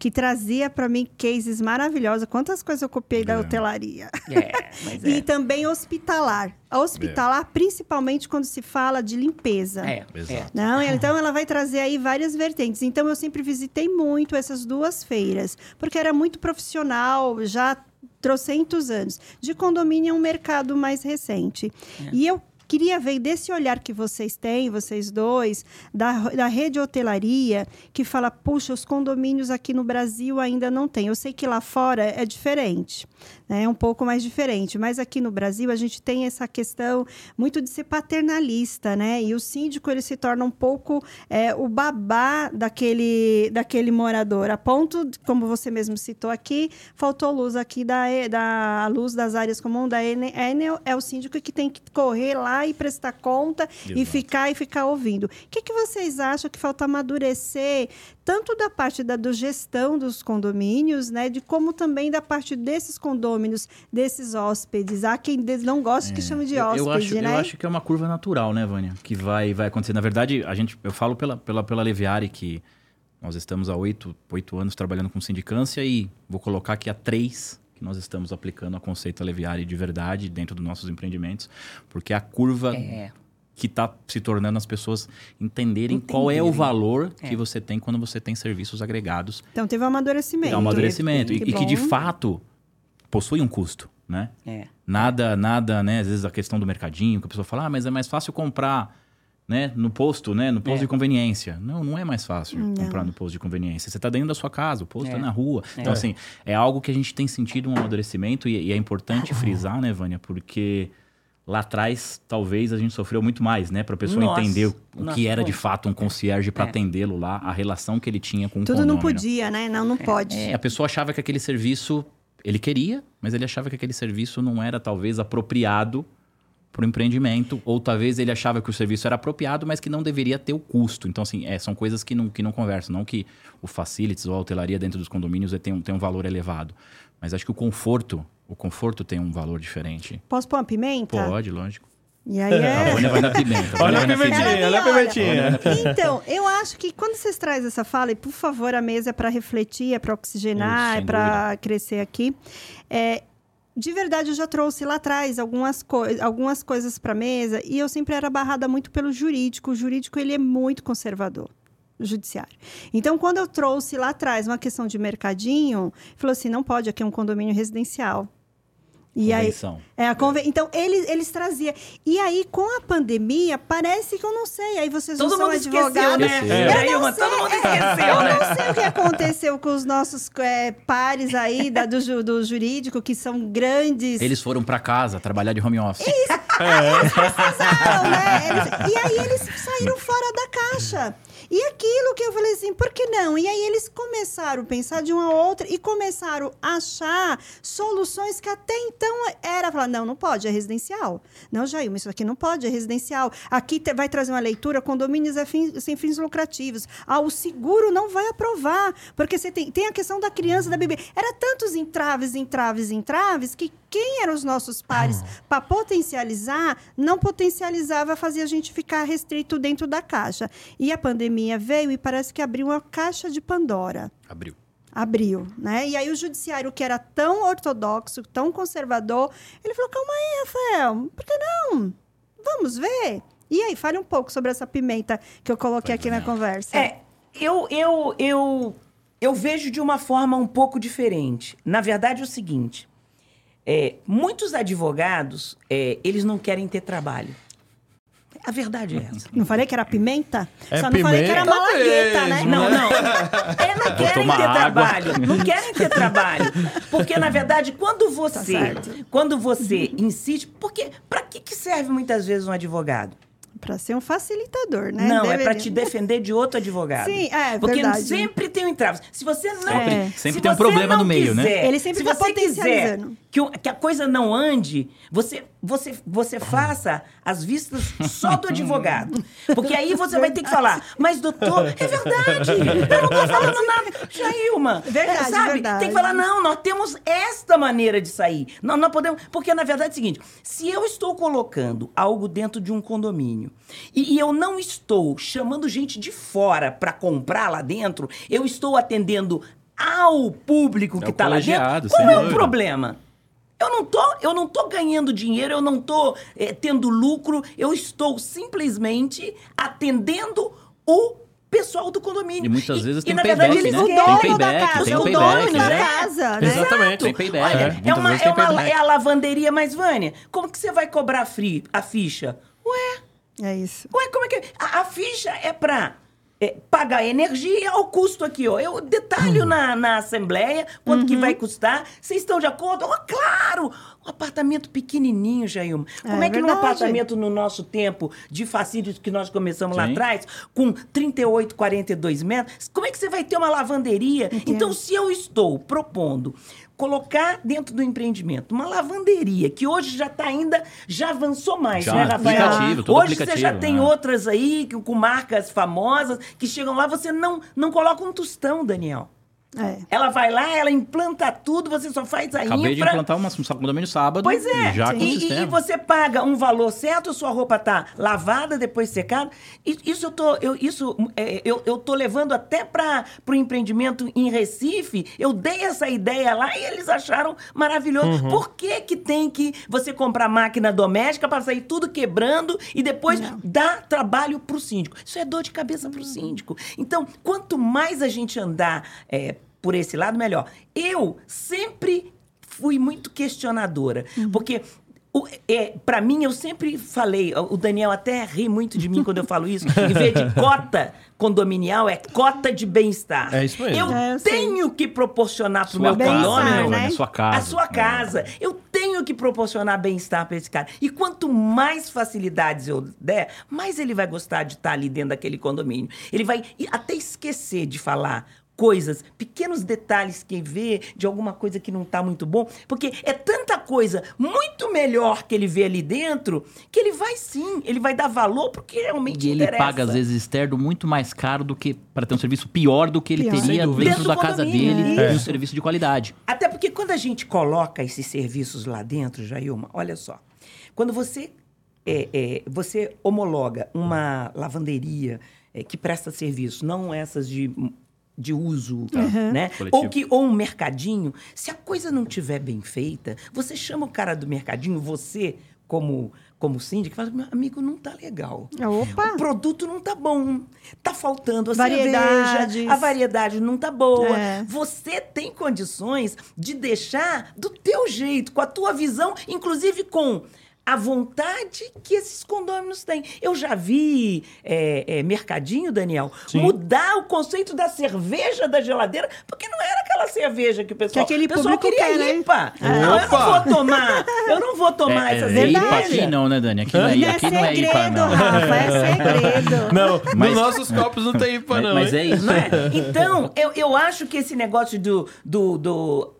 que trazia para mim cases maravilhosos. Quantas coisas eu copiei é. da hotelaria. É, é. e também hospitalar. A hospitalar, é. principalmente quando se fala de limpeza. É, exato. Não, então ela vai trazer aí várias vertentes. Então eu sempre visitei muito essas duas feiras, porque era muito profissional, já trocentos anos. De condomínio é um mercado mais recente. É. E eu queria ver desse olhar que vocês têm, vocês dois, da, da rede hotelaria, que fala, puxa, os condomínios aqui no Brasil ainda não tem. Eu sei que lá fora é diferente? É um pouco mais diferente. Mas aqui no Brasil a gente tem essa questão muito de ser paternalista, né? E o síndico ele se torna um pouco é, o babá daquele, daquele morador. A ponto, como você mesmo citou aqui, faltou luz aqui da, da luz das áreas comuns da Enel, é o síndico que tem que correr lá e prestar conta Exato. e ficar e ficar ouvindo. O que, que vocês acham que falta amadurecer tanto da parte da do gestão dos condomínios, né, de como também da parte desses condôminos, desses hóspedes. Há quem não gosta é, que chame de hóspede, eu acho, né? Eu acho que é uma curva natural, né, Vânia, que vai, vai acontecer. Na verdade, a gente, eu falo pela, pela, pela Leviari que nós estamos há oito, oito anos trabalhando com sindicância e vou colocar aqui há três que nós estamos aplicando a conceito Leviari de verdade dentro dos nossos empreendimentos, porque a curva é que está se tornando as pessoas entenderem Entenderem. qual é o valor é. que você tem quando você tem serviços agregados. Então teve um amadurecimento. É um amadurecimento. e, que, e que de fato possui um custo, né? É. Nada, nada, né? Às vezes a questão do mercadinho, que a pessoa fala, ah, mas é mais fácil comprar né, no posto, né, no posto é. de conveniência. Não, não é mais fácil não. comprar no posto de conveniência. Você está dentro da sua casa, o posto está é. na rua. É. Então, assim, é algo que a gente tem sentido um amadurecimento e, e é importante frisar, né, Vânia, porque lá atrás, talvez a gente sofreu muito mais, né? Para a pessoa Nossa. entender o Nossa, que era de fato um concierge para é. atendê-lo lá, a relação que ele tinha com Tudo o Tudo não podia, né? Não, não é. pode. É, a pessoa achava que aquele serviço ele queria, mas ele achava que aquele serviço não era talvez apropriado para o empreendimento, ou talvez ele achava que o serviço era apropriado, mas que não deveria ter o custo. Então, assim, é, são coisas que não, que não conversam. Não que o facilities ou a hotelaria dentro dos condomínios tem um, tem um valor elevado. Mas acho que o conforto, o conforto tem um valor diferente. Posso pôr uma pimenta? Pode, lógico. E aí é... A Vânia vai na pimenta. Olha a pimentinha, olha a pimentinha. Então, eu acho que quando vocês trazem essa fala, e por favor, a mesa é para refletir, é para oxigenar, Isso, é para crescer aqui. É, de verdade, eu já trouxe lá atrás algumas, co algumas coisas para mesa e eu sempre era barrada muito pelo jurídico. O jurídico, ele é muito conservador judiciário. Então, quando eu trouxe lá atrás uma questão de mercadinho, falou assim, não pode, aqui é um condomínio residencial. E Convenção. aí, é a conven... Então, eles, eles traziam. E aí, com a pandemia, parece que eu não sei. Aí vocês todo não são advogados. Né? É. Eu não sei, todo mundo esqueceu, eu né? não sei o que aconteceu com os nossos é, pares aí da, do, do jurídico, que são grandes. Eles foram para casa trabalhar de home office. Isso. É. Eles precisaram, né? Eles... E aí, eles saíram fora da caixa. E aquilo que eu falei assim, por que não? E aí eles começaram a pensar de uma outra e começaram a achar soluções que até então era falar, não, não pode, é residencial. Não, Jair, isso aqui não pode, é residencial. Aqui vai trazer uma leitura, condomínios é fim, sem fins lucrativos. Ah, o seguro não vai aprovar, porque você tem, tem a questão da criança, da bebê. Era tantos entraves, entraves, entraves, que quem eram os nossos pares para potencializar, não potencializava, fazia a gente ficar restrito dentro da caixa. E a pandemia veio e parece que abriu uma caixa de Pandora. Abriu. Abriu, né? E aí o judiciário, que era tão ortodoxo, tão conservador, ele falou: calma aí, Rafael, por que não? Vamos ver. E aí, fale um pouco sobre essa pimenta que eu coloquei aqui na conversa. É, eu, eu, eu, eu vejo de uma forma um pouco diferente. Na verdade, é o seguinte: é, muitos advogados, é, eles não querem ter trabalho. A verdade é essa. Não falei que era pimenta? É Só não falei que era malagueta, né? Não, não. É, não querem ter água. trabalho. Não querem ter trabalho. Porque, na verdade, quando você, tá quando você insiste... Porque para que, que serve muitas vezes um advogado? Para ser um facilitador, né? Não, é Deveria. é para te defender de outro advogado. Sim, é Porque verdade. sempre tem um entrave. Se você não... Sempre, é. sempre tem um problema no meio, né? quiser, né? Ele sempre está potencializando. Quiser que, que a coisa não ande, você, você, você faça as vistas só do advogado. Porque aí você vai ter que falar, mas doutor, é verdade, eu não estou falando nada. Jailma, verdade, sabe? Verdade. Tem que falar, não, nós temos esta maneira de sair. Nós, nós podemos... Porque, na verdade, é o seguinte, se eu estou colocando algo dentro de um condomínio e, e eu não estou chamando gente de fora para comprar lá dentro, eu estou atendendo ao público é que está lá dentro, qual é o problema? Eu não tô, eu não tô ganhando dinheiro, eu não tô é, tendo lucro, eu estou simplesmente atendendo o pessoal do condomínio. E muitas e, vezes e, tem na payback, verdade, né? Eles tem payback, da casa, tem o dono da né? casa, né? Exatamente. Tem payback. Olha, é, é, uma, é, uma, é a lavanderia, mas Vânia, como que você vai cobrar free, a ficha? Ué? É isso. Ué, como é que... A, a ficha é pra é, pagar energia ao custo aqui, ó. Eu detalho na, na Assembleia quanto uhum. que vai custar. Vocês estão de acordo? Oh, claro! Um apartamento pequenininho, Jailma. Como é, é que verdade. num apartamento no nosso tempo de facílios que nós começamos Sim. lá atrás, com 38, 42 metros, como é que você vai ter uma lavanderia? Entendo. Então, se eu estou propondo colocar dentro do empreendimento uma lavanderia, que hoje já está ainda, já avançou mais, já, né, Rafael? Aplicativo, todo hoje aplicativo, você já tem né? outras aí com marcas famosas que chegam lá, você não, não coloca um tostão, Daniel. É. Ela vai lá, ela implanta tudo, você só faz a Acabei infra. de implantar uma, um condomínio sábado. Pois é. Já com e, e, você paga um valor certo, sua roupa tá lavada, depois secada. Isso eu tô, eu, isso, é, eu, eu tô levando até para o empreendimento em Recife. Eu dei essa ideia lá e eles acharam maravilhoso. Uhum. Por que, que tem que você comprar máquina doméstica para sair tudo quebrando e depois Não. dar trabalho para o síndico? Isso é dor de cabeça para o síndico. Então, quanto mais a gente andar é, por esse lado, melhor. Eu sempre fui muito questionadora, uhum. porque é, para mim, eu sempre falei, o Daniel até ri muito de mim quando eu falo isso, em vez de cota condominial, é cota de bem-estar. É isso mesmo. Eu é, eu tenho que proporcionar para o meu condomínio né? a sua casa. A sua casa. É. Eu tenho que proporcionar bem-estar para esse cara. E quanto mais facilidades eu der, mais ele vai gostar de estar ali dentro daquele condomínio. Ele vai até esquecer de falar coisas, pequenos detalhes que vê de alguma coisa que não está muito bom, porque é tanta coisa muito melhor que ele vê ali dentro que ele vai sim, ele vai dar valor porque realmente e ele interessa. paga às vezes externo muito mais caro do que para ter um serviço pior do que ele pior. teria dentro, dentro da casa dele é. um serviço de qualidade. Até porque quando a gente coloca esses serviços lá dentro, Jailma, olha só, quando você é, é, você homologa uma lavanderia é, que presta serviço, não essas de de uso, uhum. né? Ou que ou um mercadinho, se a coisa não tiver bem feita, você chama o cara do mercadinho, você como como síndico, fala, meu amigo, não tá legal. Opa. O produto não tá bom. Tá faltando a cerveja, a variedade não tá boa. É. Você tem condições de deixar do teu jeito, com a tua visão, inclusive com a vontade que esses condôminos têm. Eu já vi é, é, mercadinho, Daniel, Sim. mudar o conceito da cerveja da geladeira, porque não era aquela cerveja que o pessoal, que aquele o pessoal queria quer, né? Né? Não, eu não vou tomar, eu não vou tomar é, essa é, cerveja. IPA aqui não, né, Dani? Aqui não é, aqui é não é IPA, não. Rafa, é segredo. Não, mas, nos nossos copos não tem IPA, mas, não. Mas é isso. Não é? Então, eu, eu acho que esse negócio do... do, do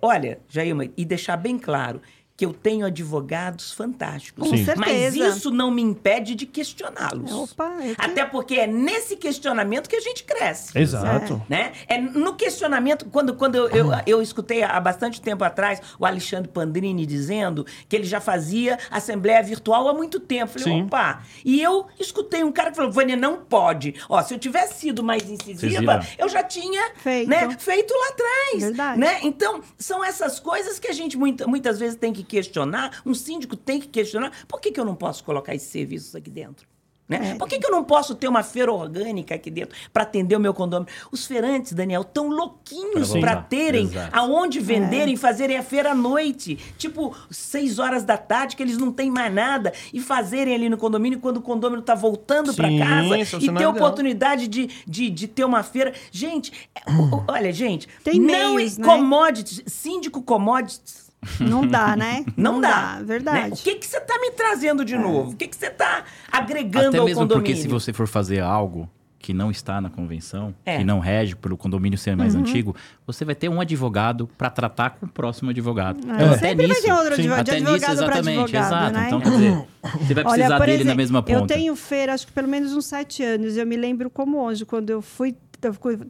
olha, Jailma, e deixar bem claro que eu tenho advogados fantásticos. Com certeza. Mas isso não me impede de questioná-los. Opa, é que... Até porque é nesse questionamento que a gente cresce. Exato. É. Né? É no questionamento, quando, quando eu, eu, eu, escutei há bastante tempo atrás o Alexandre Pandrini dizendo que ele já fazia assembleia virtual há muito tempo. Falei, Sim. opa. E eu escutei um cara que falou, Vânia, não pode. Ó, se eu tivesse sido mais incisiva, eu já tinha feito, né, feito lá atrás. Verdade. Né? Então, são essas coisas que a gente muita, muitas vezes tem que questionar, um síndico tem que questionar, por que, que eu não posso colocar esses serviços aqui dentro? Né? É. Por que, que eu não posso ter uma feira orgânica aqui dentro para atender o meu condomínio? Os feirantes, Daniel, tão louquinhos para terem Exato. aonde venderem, é. fazerem a feira à noite. Tipo, seis horas da tarde, que eles não têm mais nada. E fazerem ali no condomínio quando o condomínio está voltando para casa. E ter oportunidade de, de, de, ter uma feira. Gente, é, olha, gente, Tem não meios, né? commodities, síndico commodities Não dá, né? Não, não dá. dá. Verdade. Né? O que, que você está me trazendo de é. novo? O que, que você está agregando Até ao mesmo condomínio? porque se você for fazer algo que não está na convenção, é. que não rege pelo condomínio ser mais uhum. antigo, você vai ter um advogado para tratar com o próximo advogado. É. Então, até nisso, vai ter outro até nisso, exatamente, exato. Né? Então, quer dizer, você vai precisar Olha, dele exemplo, na mesma ponta. Eu tenho feira, acho que pelo menos uns sete anos. Eu me lembro como hoje, quando eu fui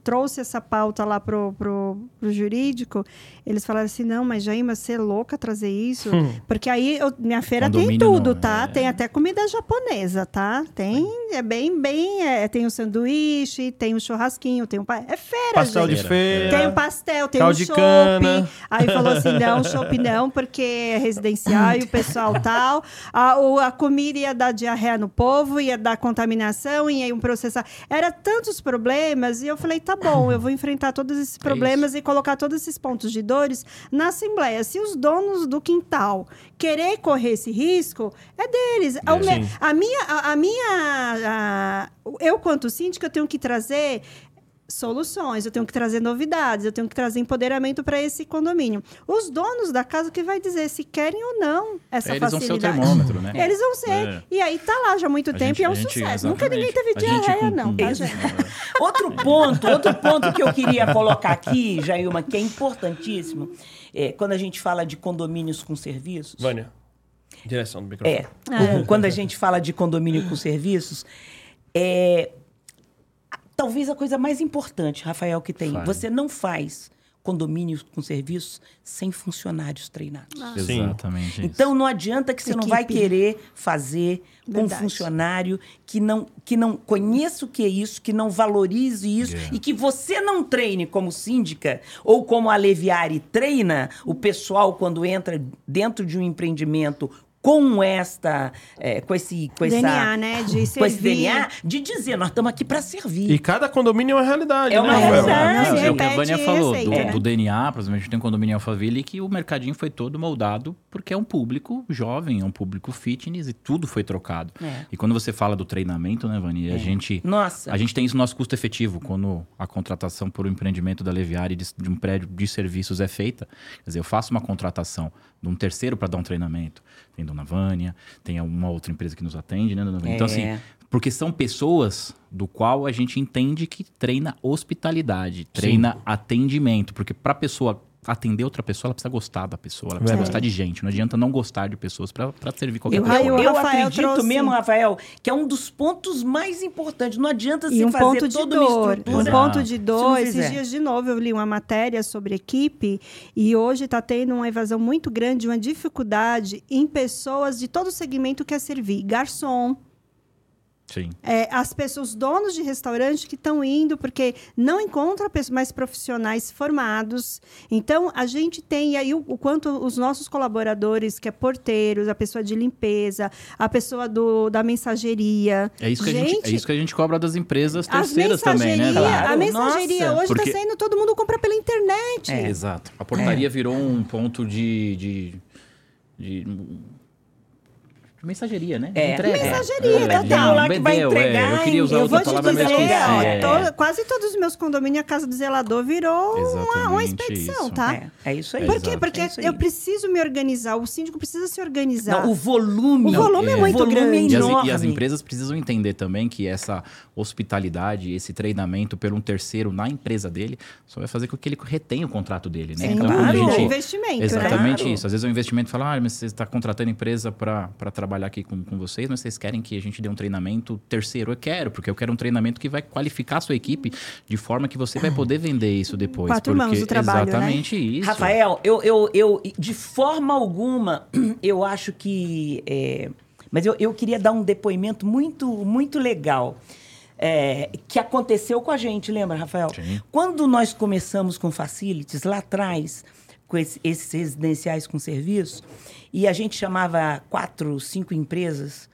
trouxe essa pauta lá pro, pro, pro, jurídico, eles falaram assim, não, mas Jaima, você é louca trazer isso? Hum. Porque aí, eu, minha feira Condomínio tem tudo, não, tá? É... Tem até comida japonesa, tá? Tem, é bem, bem, é, tem o sanduíche, tem o churrasquinho, tem um... É feira, Pastel gente. de feira. Tem o pastel, tem o chopp. Aí falou assim, não, chopp não, porque é residencial e o pessoal tal. A, o, a comida ia dar diarreia no povo, ia dar contaminação, ia um processar. Era tantos problemas e eu falei, tá bom, eu vou enfrentar todos esses é problemas é e colocar todos esses pontos de dores na Assembleia. Se os donos do quintal querer correr esse risco, é deles. É, a, minha, a, a minha, a, eu quanto síndica, eu tenho que trazer soluções, eu tenho que trazer novidades, eu tenho que trazer empoderamento para esse condomínio. Os donos da casa que vai dizer se querem ou não essa Eles facilidade. Eles vão ser o termômetro, né? Eles vão ser. É. E aí tá lá já há muito a tempo gente, e é um sucesso. Exatamente. Nunca ninguém teve diarreia, não, tá, gente? outro ponto, outro ponto que eu queria colocar aqui, Jailma, que é importantíssimo, é quando a gente fala de condomínios com serviços. Vânia. Direção do microfone. É. Ah. Quando a gente fala de condomínio com serviços, é, talvez a coisa mais importante, Rafael, que tem. Fale. Você não faz condomínios com serviços sem funcionários treinados. Ah. Exatamente. Então não adianta que você Equipe. não vai querer fazer com um funcionário que não, que não conheça o que é isso, que não valorize isso yeah. e que você não treine como síndica ou como a Leviari treina o pessoal quando entra dentro de um empreendimento com esta, é, com esse, com DNA, essa, né, de servir. com esse DNA, de dizer nós estamos aqui para servir. E cada condomínio é uma realidade. É uma né, realidade. É, é o que a Vânia falou do, é. do, DNA, por exemplo, a gente tem um condomínio em Alphaville que o mercadinho foi todo moldado porque é um público jovem, é um público fitness e tudo foi trocado. É. E quando você fala do treinamento, né, Vânia, a é. gente, Nossa. a gente tem isso no nosso custo efetivo quando a contratação por um empreendimento da Leviari de, de um prédio de serviços é feita. Quer dizer, eu faço uma contratação de um terceiro para dar um treinamento tem Dona Vânia, tem uma outra empresa que nos atende, né, Dona Vânia? É. Então, assim, é. porque são pessoas do qual a gente entende que treina hospitalidade, treina Sim. atendimento, porque para a pessoa atender outra pessoa, ela precisa gostar da pessoa, ela precisa é. gostar de gente. Não adianta não gostar de pessoas para servir qualquer eu, pessoa. Eu, eu acredito trouxe... mesmo, Rafael, que é um dos pontos mais importantes. Não adianta se um fazer ponto de toda dor, Um ponto de dor. Esses dias, de novo, eu li uma matéria sobre equipe e hoje está tendo uma evasão muito grande, uma dificuldade em pessoas de todo segmento que quer servir. Garçom, Sim. É, as pessoas, os donos de restaurante que estão indo porque não encontram mais profissionais formados. Então, a gente tem aí o, o, quanto os nossos colaboradores, que é porteiros, a pessoa de limpeza, a pessoa do, da mensageria. É isso, que gente, a gente, é isso que a gente cobra das empresas terceiras também, né? Claro. A mensageria Nossa, hoje está saindo, todo mundo compra pela internet. É, exato. A portaria é. virou um ponto de, de, de Mensageria, né? É. Entrega. Mensageria, é. total. lá que vai entregar. É. Eu queria usar eu outra palavra, dizer, ó, é. to, quase todos os meus condomínios, a casa do zelador virou uma, uma, expedição, isso. tá? É, é isso aí. Por quê? Porque é eu preciso me organizar, o síndico precisa se organizar. Não, o volume. O volume é, muito volume grande. E as, e as, empresas precisam entender também que essa hospitalidade, esse treinamento por um terceiro na empresa dele, só vai fazer com que ele retenha o contrato dele, né? Sim, então, claro. Gente, é investimento, Exatamente né? isso. Às vezes é um investimento falar, ah, mas você está contratando empresa para trabalhar aqui com, com você vocês, mas vocês querem que a gente dê um treinamento terceiro? Eu quero, porque eu quero um treinamento que vai qualificar a sua equipe de forma que você vai poder vender isso depois. Quatro porque mãos do trabalho, né? Exatamente né? isso. Rafael, eu, eu, eu, de forma alguma, eu acho que... É... Mas eu, eu queria dar um depoimento muito, muito legal. É, que aconteceu com a gente, lembra, Rafael? Sim. Quando nós começamos com facilities, lá atrás, com esse, esses residenciais com serviço, e a gente chamava quatro, cinco empresas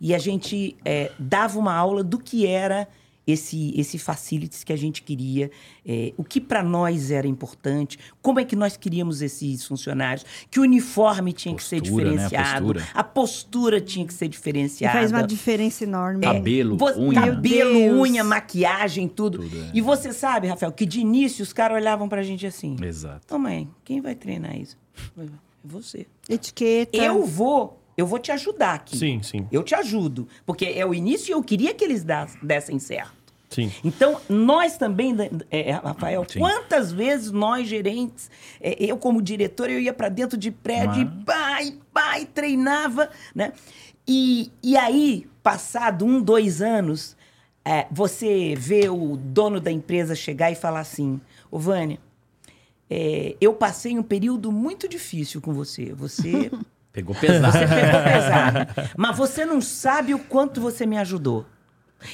e a gente é, dava uma aula do que era esse, esse facilities que a gente queria, é, o que para nós era importante, como é que nós queríamos esses funcionários, que o uniforme tinha postura, que ser diferenciado, né? a, postura. a, postura. tinha que ser diferenciada. E faz uma diferença enorme. É, cabelo, unha. Cabelo, unha, maquiagem, tudo. tudo é. E você sabe, Rafael, que de início os caras olhavam pra gente assim. Exato. Ô mãe, quem vai treinar isso? É você. Etiqueta. Eu vou eu vou te ajudar aqui. Sim, sim. Eu te ajudo. Porque é o início e eu queria que eles dessem certo. Sim. Então, nós também, né, é, é, Rafael, Sim. quantas vezes nós, gerentes, é, eu como diretor, eu ia para dentro de prédio Mas... e pai, pai, treinava, né? E, e aí, passado um, dois anos, é, você vê o dono da empresa chegar e falar assim, ô Vânia, é, eu passei um período muito difícil com você. Você Pegou pesado. Você pegou pesado. Mas você não sabe o quanto você me ajudou.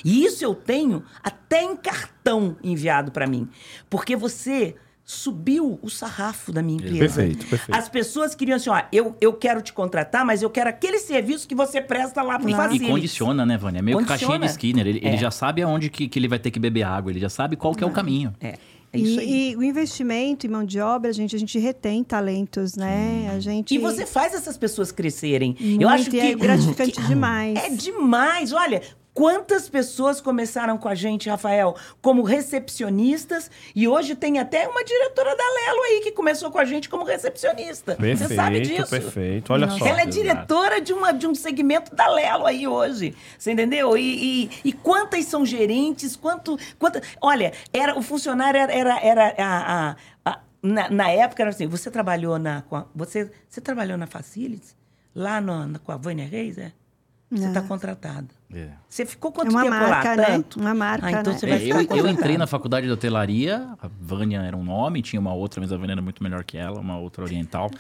E isso eu tenho até em cartão enviado para mim. Porque você subiu o sarrafo da minha empresa. Perfeito, perfeito. As pessoas queriam assim, ó, eu, eu quero te contratar, mas eu quero aquele serviço que você presta lá pro E, e condiciona, né, Vânia? É meio condiciona. que caixinha de Skinner. Ele, é. ele já sabe aonde que, que ele vai ter que beber água, ele já sabe qual que é o caminho. É. É e, e, o investimento em mão de obra, a gente, a gente retém talentos, né? A gente... E você faz essas pessoas crescerem. Muito, Eu acho que é gratificante que, demais. É demais. Olha, Quantas pessoas começaram com a gente, Rafael, como recepcionistas e hoje tem até uma diretora da Lelo aí que começou com a gente como recepcionista. Perfeito, Você sabe disso? Perfeito, olha Nossa. só. Ela é diretora de, uma, de um segmento da Lelo aí hoje. Você entendeu? E, e, e quantas são gerentes? Quanto, quanto, olha, era, o funcionário era, era, era a, a, a na, na, época era assim, você trabalhou na. Você, você trabalhou na Facilities? Lá no, na, com a Vânia Reis, é? Você está contratado. É. Você ficou quanto é uma tempo marca, lá? Né? Tanto? Uma marca, ah, então né? você vai é, eu, eu, entrei na faculdade de hotelaria, a Vânia era um nome, tinha uma outra, mas a Vânia era muito melhor que ela, uma outra oriental.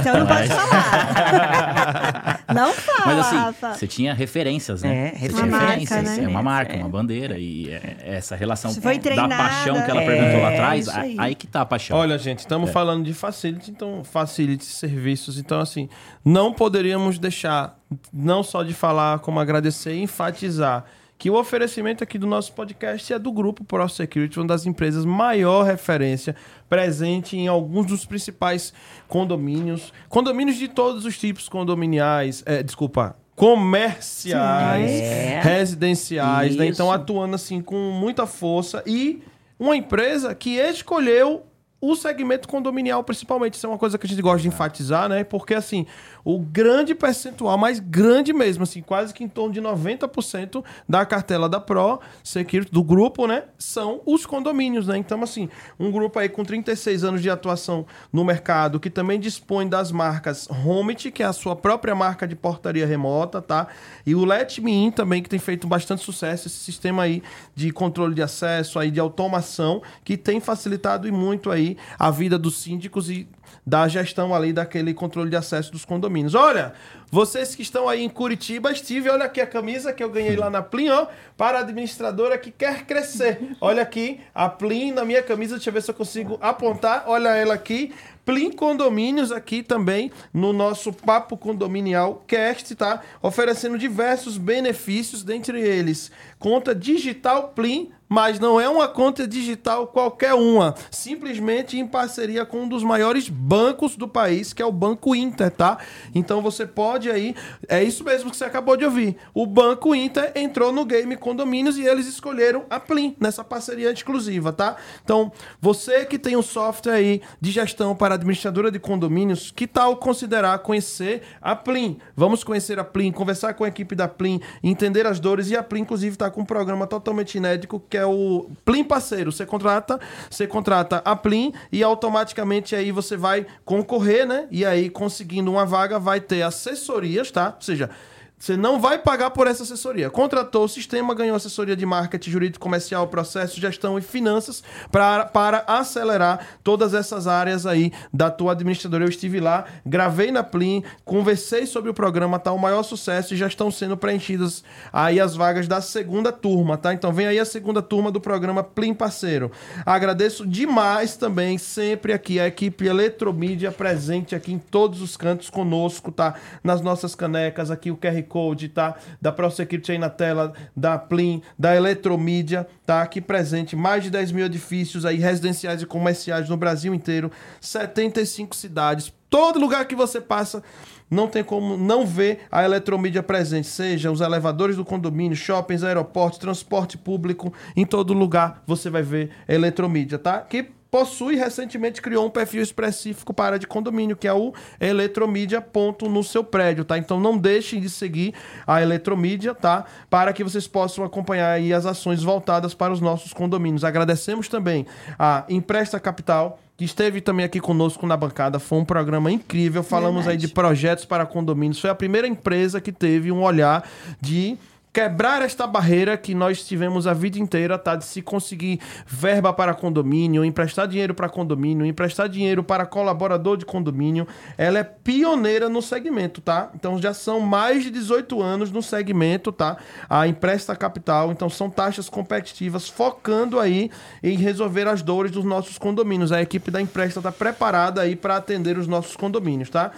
Então não pode falar. não fala, Mas assim, Rafa. você tinha referências, né? É, você tinha uma referências. Marca, né? É uma marca, é. uma bandeira. E é, essa relação foi da paixão que ela perguntou lá atrás, aí. aí. que tá a paixão. Olha, gente, estamos falando de facility, então facility serviços. Então, assim, não poderíamos deixar não só de falar, como agradecer e enfatizar que o oferecimento aqui do nosso podcast é do grupo Pro Security, uma das empresas maior referência, presente em alguns dos principais condomínios, condomínios de todos os tipos condominiais, é, desculpa, comerciais, é. residenciais, né? Então atuando assim com muita força e uma empresa que escolheu o segmento condominial, principalmente, isso é uma coisa que a gente gosta de enfatizar, né? Porque, assim, o grande percentual, mais grande mesmo, assim, quase que em torno de 90% da cartela da Pro Security, do grupo, né? São os condomínios, né? Então, assim, um grupo aí com 36 anos de atuação no mercado, que também dispõe das marcas Homit, que é a sua própria marca de portaria remota, tá? E o Let Me In também, que tem feito bastante sucesso, esse sistema aí de controle de acesso, aí de automação, que tem facilitado e muito aí a vida dos síndicos e da gestão ali daquele controle de acesso dos condomínios. Olha, vocês que estão aí em Curitiba, estive, olha aqui a camisa que eu ganhei lá na Plim, ó, para a administradora que quer crescer. Olha aqui, a Plim na minha camisa, deixa eu ver se eu consigo apontar. Olha ela aqui. Plim Condomínios aqui também no nosso Papo Condominial Cast, tá? Oferecendo diversos benefícios, dentre eles conta digital Plim mas não é uma conta digital qualquer uma. Simplesmente em parceria com um dos maiores bancos do país, que é o Banco Inter, tá? Então você pode aí. É isso mesmo que você acabou de ouvir. O Banco Inter entrou no game condomínios e eles escolheram a Plim nessa parceria exclusiva, tá? Então, você que tem um software aí de gestão para administradora de condomínios, que tal considerar conhecer a Plim? Vamos conhecer a Plim, conversar com a equipe da Plim, entender as dores e a Plim, inclusive, está com um programa totalmente inédito que é o Plim Parceiro. Você contrata, você contrata a Plim e automaticamente aí você vai concorrer, né? E aí, conseguindo uma vaga, vai ter assessorias, tá? Ou seja, você não vai pagar por essa assessoria. Contratou o sistema, ganhou assessoria de marketing jurídico, comercial, processo, gestão e finanças pra, para acelerar todas essas áreas aí da tua administradora. Eu estive lá, gravei na Plim, conversei sobre o programa, tá o maior sucesso e já estão sendo preenchidas aí as vagas da segunda turma, tá? Então vem aí a segunda turma do programa Plim Parceiro. Agradeço demais também sempre aqui a equipe Eletromídia presente aqui em todos os cantos conosco, tá? Nas nossas canecas, aqui o QR Code, tá? Da ProSecurity aí na tela, da Plim, da Eletromídia, tá? Aqui presente, mais de 10 mil edifícios aí residenciais e comerciais no Brasil inteiro, 75 cidades, todo lugar que você passa não tem como não ver a eletromídia presente, seja os elevadores do condomínio, shoppings, aeroportos, transporte público, em todo lugar você vai ver eletromídia, tá? Que possui recentemente criou um perfil específico para de condomínio, que é o Eletromídia ponto no seu prédio, tá? Então não deixem de seguir a Eletromídia, tá? Para que vocês possam acompanhar aí as ações voltadas para os nossos condomínios. Agradecemos também a Empresta Capital, que esteve também aqui conosco na bancada. Foi um programa incrível. Falamos Verdade. aí de projetos para condomínios. Foi a primeira empresa que teve um olhar de quebrar esta barreira que nós tivemos a vida inteira, tá? De se conseguir verba para condomínio, emprestar dinheiro para condomínio, emprestar dinheiro para colaborador de condomínio. Ela é pioneira no segmento, tá? Então já são mais de 18 anos no segmento, tá? A Empresta Capital, então são taxas competitivas focando aí em resolver as dores dos nossos condomínios. A equipe da Empresta está preparada aí para atender os nossos condomínios, tá?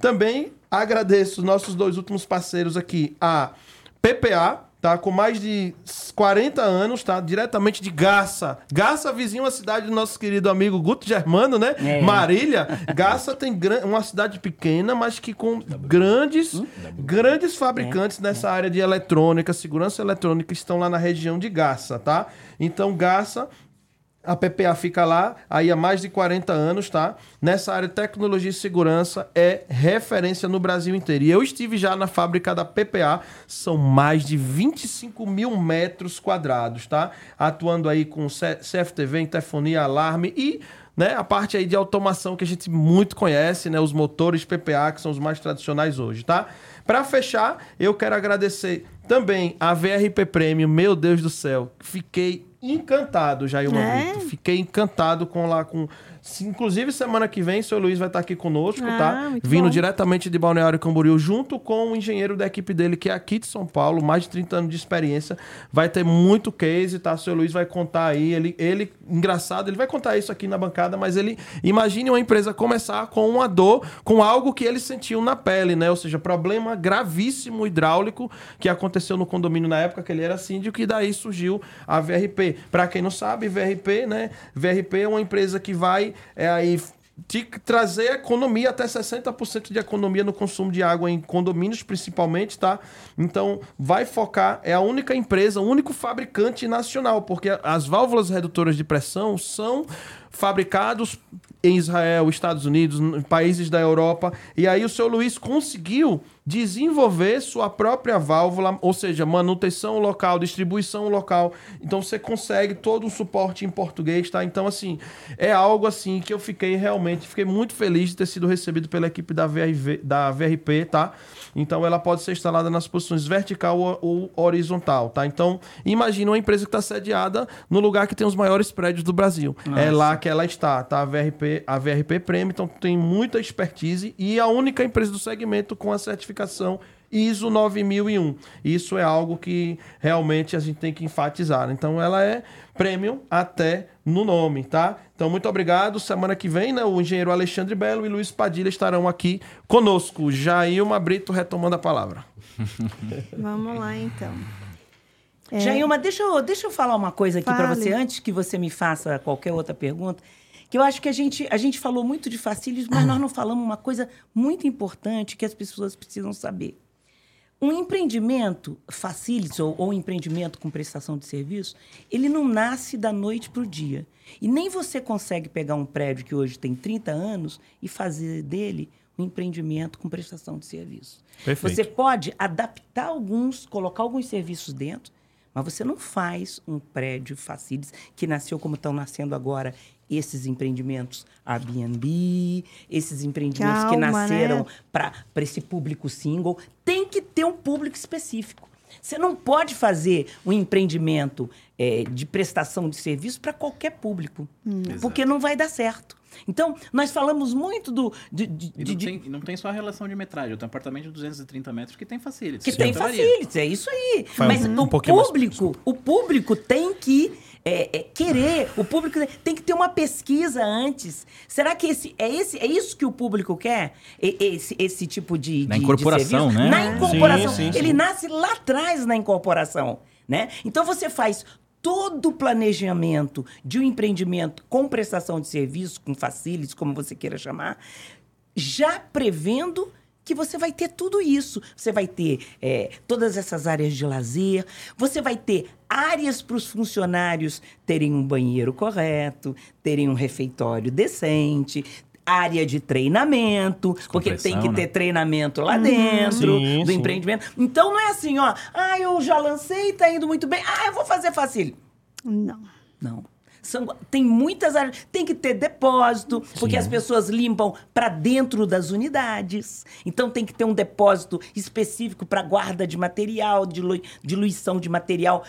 Também agradeço os nossos dois últimos parceiros aqui, a PPA, tá? Com mais de 40 anos, tá? Diretamente de Gaça. Gaça, vizinho, uma cidade do nosso querido amigo Guto Germano, né? É. Marília. Gaça tem uma cidade pequena, mas que com grandes, hum? grandes fabricantes é. nessa área de eletrônica, segurança eletrônica, estão lá na região de Gaça, tá? Então, Gaça a PPA fica lá aí há mais de 40 anos, tá? Nessa área de tecnologia e segurança é referência no Brasil inteiro. E eu estive já na fábrica da PPA, são mais de 25 mil metros quadrados, tá? Atuando aí com CFTV, interfonia, alarme e né, a parte aí de automação que a gente muito conhece, né? Os motores PPA, que são os mais tradicionais hoje, tá? Para fechar, eu quero agradecer também a VRP Premium, meu Deus do céu, fiquei encantado, Jair é? Fiquei encantado com lá com Inclusive, semana que vem, o seu Luiz vai estar aqui conosco, ah, tá? Vindo bom. diretamente de Balneário Camboriú, junto com o engenheiro da equipe dele, que é aqui de São Paulo, mais de 30 anos de experiência. Vai ter muito case, tá? O seu Luiz vai contar aí. Ele, ele, engraçado, ele vai contar isso aqui na bancada, mas ele imagine uma empresa começar com uma dor, com algo que ele sentiu na pele, né? Ou seja, problema gravíssimo hidráulico que aconteceu no condomínio na época que ele era síndico, e daí surgiu a VRP. Para quem não sabe, VRP, né? VRP é uma empresa que vai é aí trazer economia, até 60% de economia no consumo de água em condomínios, principalmente, tá? Então, vai focar, é a única empresa, o único fabricante nacional, porque as válvulas redutoras de pressão são fabricados em Israel, Estados Unidos, países da Europa, e aí o seu Luiz conseguiu desenvolver sua própria válvula, ou seja, manutenção local, distribuição local. Então você consegue todo o suporte em português, tá? Então assim, é algo assim que eu fiquei realmente, fiquei muito feliz de ter sido recebido pela equipe da VRV, da VRP, tá? Então ela pode ser instalada nas posições vertical ou horizontal, tá? Então, imagine uma empresa que está sediada no lugar que tem os maiores prédios do Brasil. Nossa. É lá que ela está, tá? A VRP, a VRP Premium, então tem muita expertise e a única empresa do segmento com a certificação ISO 9001. Isso é algo que realmente a gente tem que enfatizar. Então ela é premium até no nome, tá? Então muito obrigado. Semana que vem, né, o engenheiro Alexandre Belo e Luiz Padilha estarão aqui conosco. Jailma Brito retomando a palavra. Vamos lá então. É... Jailma, deixa eu, deixa eu falar uma coisa aqui para você antes que você me faça qualquer outra pergunta que eu acho que a gente, a gente falou muito de facílios, mas nós não falamos uma coisa muito importante que as pessoas precisam saber. Um empreendimento facilities ou, ou empreendimento com prestação de serviço, ele não nasce da noite para o dia. E nem você consegue pegar um prédio que hoje tem 30 anos e fazer dele um empreendimento com prestação de serviço. Perfeito. Você pode adaptar alguns, colocar alguns serviços dentro, mas você não faz um prédio facilities que nasceu como estão nascendo agora esses empreendimentos Airbnb, esses empreendimentos Calma, que nasceram né? para esse público single, tem que ter um público específico. Você não pode fazer um empreendimento é, de prestação de serviço para qualquer público, hum. porque não vai dar certo. Então, nós falamos muito do. De, de, e não, de, tem, não tem só a relação de metragem. Eu tenho um apartamento de 230 metros que tem facilities. Que tem facilities, é isso aí. Faz Mas um, o, público, o público tem que é, é, querer, o público tem que ter uma pesquisa antes. Será que esse é esse é isso que o público quer? Esse, esse tipo de, na incorporação, de né? Na incorporação, sim, sim, sim. ele nasce lá atrás na incorporação, né? Então você faz todo o planejamento de um empreendimento com prestação de serviço, com facilities, como você queira chamar, já prevendo que você vai ter tudo isso. Você vai ter é, todas essas áreas de lazer, você vai ter áreas para os funcionários terem um banheiro correto, terem um refeitório decente, área de treinamento, porque tem que né? ter treinamento lá uhum. dentro sim, do sim. empreendimento. Então não é assim, ó, ah, eu já lancei, tá indo muito bem, ah, eu vou fazer fácil. Não. Não. São, tem muitas áreas. Tem que ter depósito, porque Sim. as pessoas limpam para dentro das unidades. Então tem que ter um depósito específico para guarda de material, diluição de material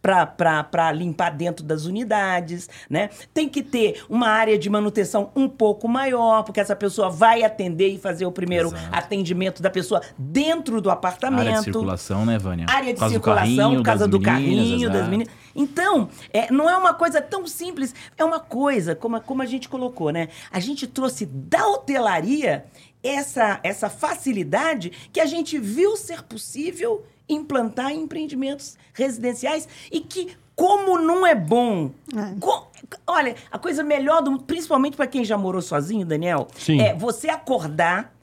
para limpar dentro das unidades, né? Tem que ter uma área de manutenção um pouco maior, porque essa pessoa vai atender e fazer o primeiro Exato. atendimento da pessoa dentro do apartamento. Área de circulação, né, Vânia? Área de circulação, casa do carrinho, das meninas. Então, é, não é uma coisa tão simples, é uma coisa, como, como a gente colocou, né? A gente trouxe da hotelaria essa, essa facilidade que a gente viu ser possível implantar empreendimentos residenciais e que como não é bom. É. olha, a coisa melhor, do, principalmente para quem já morou sozinho, Daniel, Sim. é você acordar,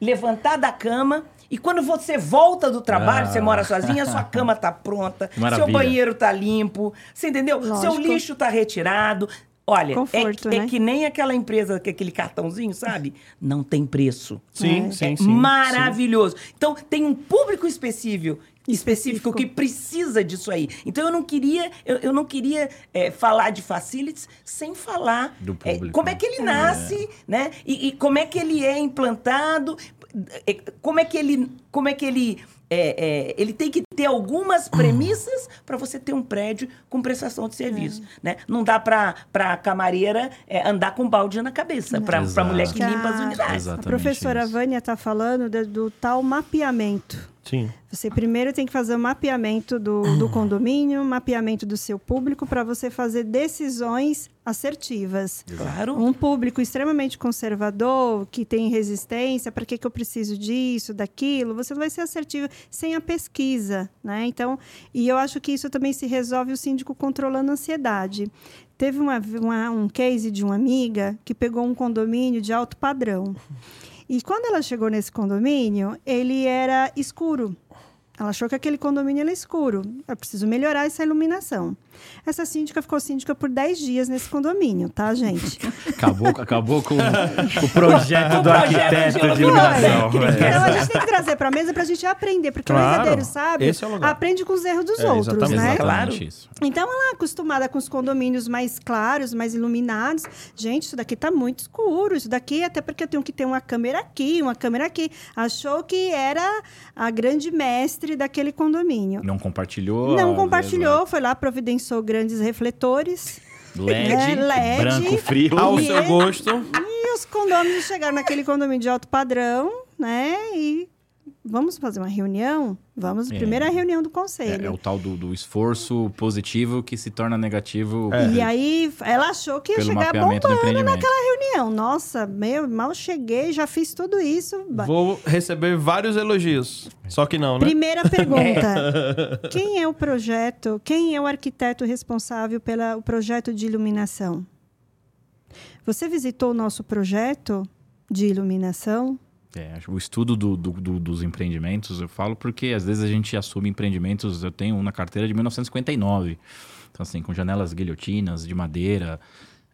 levantar da cama e quando você volta do trabalho, ah. você mora sozinho, a sua cama tá pronta, Maravilha. seu banheiro tá limpo, você entendeu? Lógico. Seu lixo tá retirado. Olha, é Conforto, é, né? é, que nem aquela empresa, que aquele cartãozinho, sabe? Não tem preço. Sim, é. sim, é sim. Maravilhoso. Sim. Então, tem um público específico específico que precisa disso aí. Então eu não queria, eu, eu não queria é, falar de facilities sem falar do público. É, como é que ele nasce, é. né? E, e, como é que ele é implantado, é, como é que ele, como é que ele é, é, ele tem que ter algumas premissas para você ter um prédio com prestação de serviço. É. Né? Não dá para a camareira é, andar com balde na cabeça, para a mulher que limpa as unidades. Exatamente a professora isso. Vânia está falando do, do tal mapeamento. Sim. Você primeiro tem que fazer o um mapeamento do, do condomínio, mapeamento do seu público, para você fazer decisões assertivas. Claro. Um público extremamente conservador, que tem resistência, para que, que eu preciso disso, daquilo, você vai ser assertivo sem a pesquisa. Né? Então, e eu acho que isso também se resolve o síndico controlando a ansiedade. Teve uma, uma, um case de uma amiga que pegou um condomínio de alto padrão. E quando ela chegou nesse condomínio, ele era escuro. Ela achou que aquele condomínio era escuro. Eu preciso melhorar essa iluminação. Essa síndica ficou síndica por 10 dias nesse condomínio, tá, gente? acabou, acabou com, com o projeto do arquiteto de iluminação. Então, a gente tem que trazer para a mesa para a gente aprender, porque claro, o herdeiro sabe, é aprende com os erros dos é, outros, né? Claro. Isso. Então, ela é acostumada com os condomínios mais claros, mais iluminados. Gente, isso daqui tá muito escuro. Isso daqui, até porque eu tenho que ter uma câmera aqui, uma câmera aqui. Achou que era a grande mestre daquele condomínio. Não compartilhou? Não compartilhou, foi lá providenciar pensou grandes refletores. LED, né? LED branco frio. Ao seu gosto. E os condôminos chegaram naquele condomínio de alto padrão, né? E vamos fazer uma reunião? Vamos, é. primeira reunião do conselho. É, é o tal do, do, esforço positivo que se torna negativo. É. E aí, ela achou que ia chegar bombando naquela reunião. Nossa, meu, mal cheguei, já fiz tudo isso. Vou receber vários elogios. Só que não, né? Primeira pergunta. Quem é o projeto, quem é o arquiteto responsável pelo projeto de iluminação? Você visitou o nosso projeto de iluminação? É, o estudo do, do, do, dos empreendimentos, eu falo porque às vezes a gente assume empreendimentos, eu tenho um na carteira de 1959. Então, assim, com janelas guilhotinas de madeira,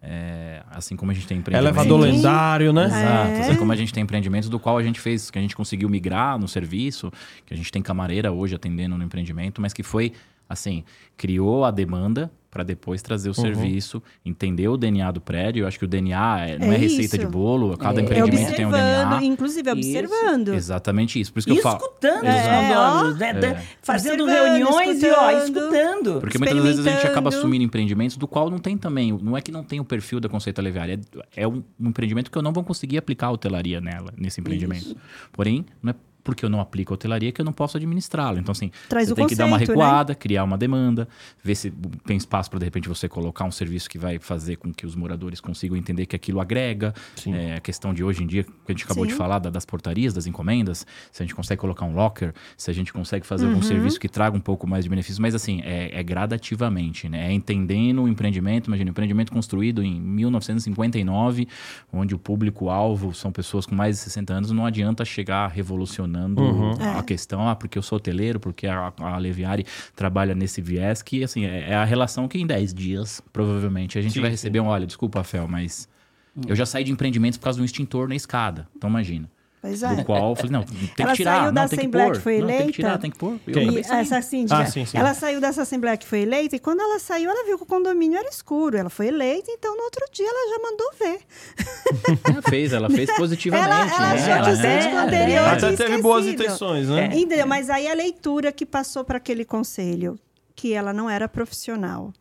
é, assim como a gente tem empreendimentos... Elevador lendário, né? Exato. É. Assim como a gente tem empreendimentos do qual a gente fez, que a gente conseguiu migrar no serviço, que a gente tem camareira hoje atendendo no empreendimento, mas que foi, assim, criou a demanda para depois trazer o uhum. serviço, entender o DNA do prédio. Eu acho que o DNA é, não é, é receita de bolo, cada é. empreendimento tem um DNA. Inclusive observando. Isso. Exatamente isso. Por isso que e eu falo. escutando os né? É. Fazendo reuniões escutando. e ó, escutando. Porque muitas vezes a gente acaba assumindo empreendimentos do qual não tem também. Não é que não tem o perfil da conceita leviária. É, é um, um, empreendimento que eu não vou conseguir aplicar a hotelaria nela, nesse empreendimento. Isso. Porém, não é porque eu não aplico a hotelaria que eu não posso administrá-lo. Então, assim, Traz você tem conceito, que dar uma né? recuada, né? criar uma demanda, ver se tem espaço para, de repente, você colocar um serviço que vai fazer com que os moradores consigam entender que aquilo agrega. É, a questão de hoje em dia, que a gente acabou Sim. de falar, da, das portarias, das encomendas, se a gente consegue colocar um locker, se a gente consegue fazer uhum. algum serviço que traga um pouco mais de benefício. Mas, assim, é, é gradativamente, né? É entendendo o empreendimento. Imagina, um empreendimento construído em 1959, onde o público-alvo são pessoas com mais de 60 anos, não adianta chegar revolucionando uhum. a é. questão, ah, porque eu sou hoteleiro, porque a, a Leviari trabalha nesse viés, que assim, é, é a relação que em 10 dias, provavelmente, a gente sim, vai receber sim. um, olha, desculpa, Fel, mas hum. eu já saí de empreendimentos por causa de um extintor na escada. Então imagina. Pois é. Do qual eu falei, não, tem ela que tirar. Saiu da não, Assembleia que, que, foi eleita. Não, tem que tirar, tem que pôr. essa síndica, ah, sim, sim. ela saiu dessa Assembleia que foi eleita e quando ela saiu, ela viu que o condomínio era escuro. Ela foi eleita, então no outro dia ela já mandou ver. Ela fez, ela fez positivamente. ela, ela né? achou que o síndico anterior Até teve boas intenções, né? É. Mas aí a leitura que passou para aquele conselho, que ela não era profissional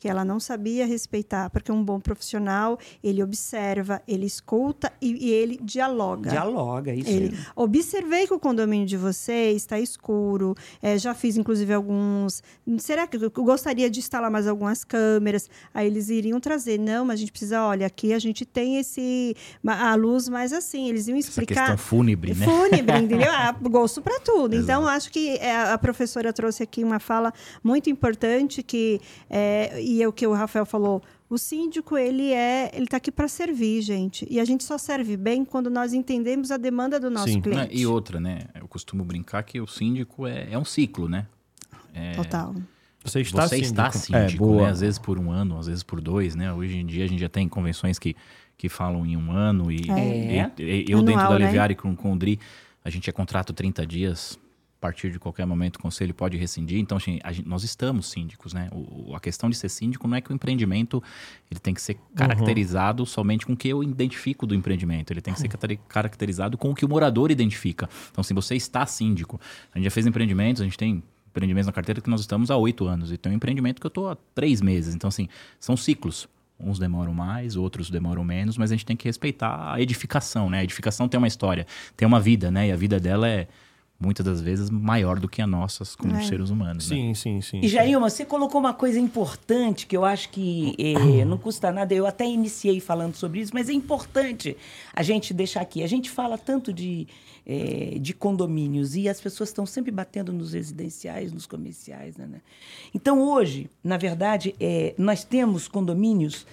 que ela não sabia respeitar, porque um bom profissional, ele observa, ele escuta e, e ele dialoga. Dialoga, isso ele, Observei que o condomínio de vocês está escuro, é, já fiz inclusive alguns... Será que eu gostaria de instalar mais algumas câmeras? Aí eles iriam trazer, não, mas a gente precisa, olha, aqui a gente tem esse... a luz mais assim, eles iam explicar... Essa questão fúnebre, né? Fúnebre, entendeu? Ah, gosto para tudo. Exato. Então, acho que é, a professora trouxe aqui uma fala muito importante que... É, e é o que o Rafael falou, o síndico ele é, ele está aqui para servir, gente. E a gente só serve bem quando nós entendemos a demanda do nosso Sim. cliente. E outra, né? Eu costumo brincar que o síndico é, é um ciclo, né? É, Total. Você está você síndico. Está síndico é, né? Às vezes por um ano, às vezes por dois, né? Hoje em dia a gente já tem convenções que, que falam em um ano e, é. e, e eu Anual, dentro da Leviari né? com, com o Dri, a gente é contrato 30 dias partir de qualquer momento o conselho pode rescindir. Então, assim, gente, nós estamos síndicos, né? O, a questão de ser síndico não é que o empreendimento ele tem que ser caracterizado uhum. somente com o que eu identifico do empreendimento. Ele tem que ser caracterizado com o que o morador identifica. Então, se você está síndico, a gente já fez empreendimentos, a gente tem empreendimentos na carteira que nós estamos há oito anos. E tem um empreendimento que eu estou há três meses. Então, assim, são ciclos. Uns demoram mais, outros demoram menos, mas a gente tem que respeitar a edificação, né? A edificação tem uma história, tem uma vida, né? E a vida dela é muitas das vezes maior do que a nossas como é. seres humanos. Sim, né? sim, sim. E Jailma, você colocou uma coisa importante que eu acho que eh, não custa nada. Eu até iniciei falando sobre isso, mas é importante a gente deixar aqui. A gente fala tanto de, eh, de condomínios e as pessoas estão sempre batendo nos residenciais, nos comerciais. Né? né? Então, hoje, na verdade, eh, nós temos condomínios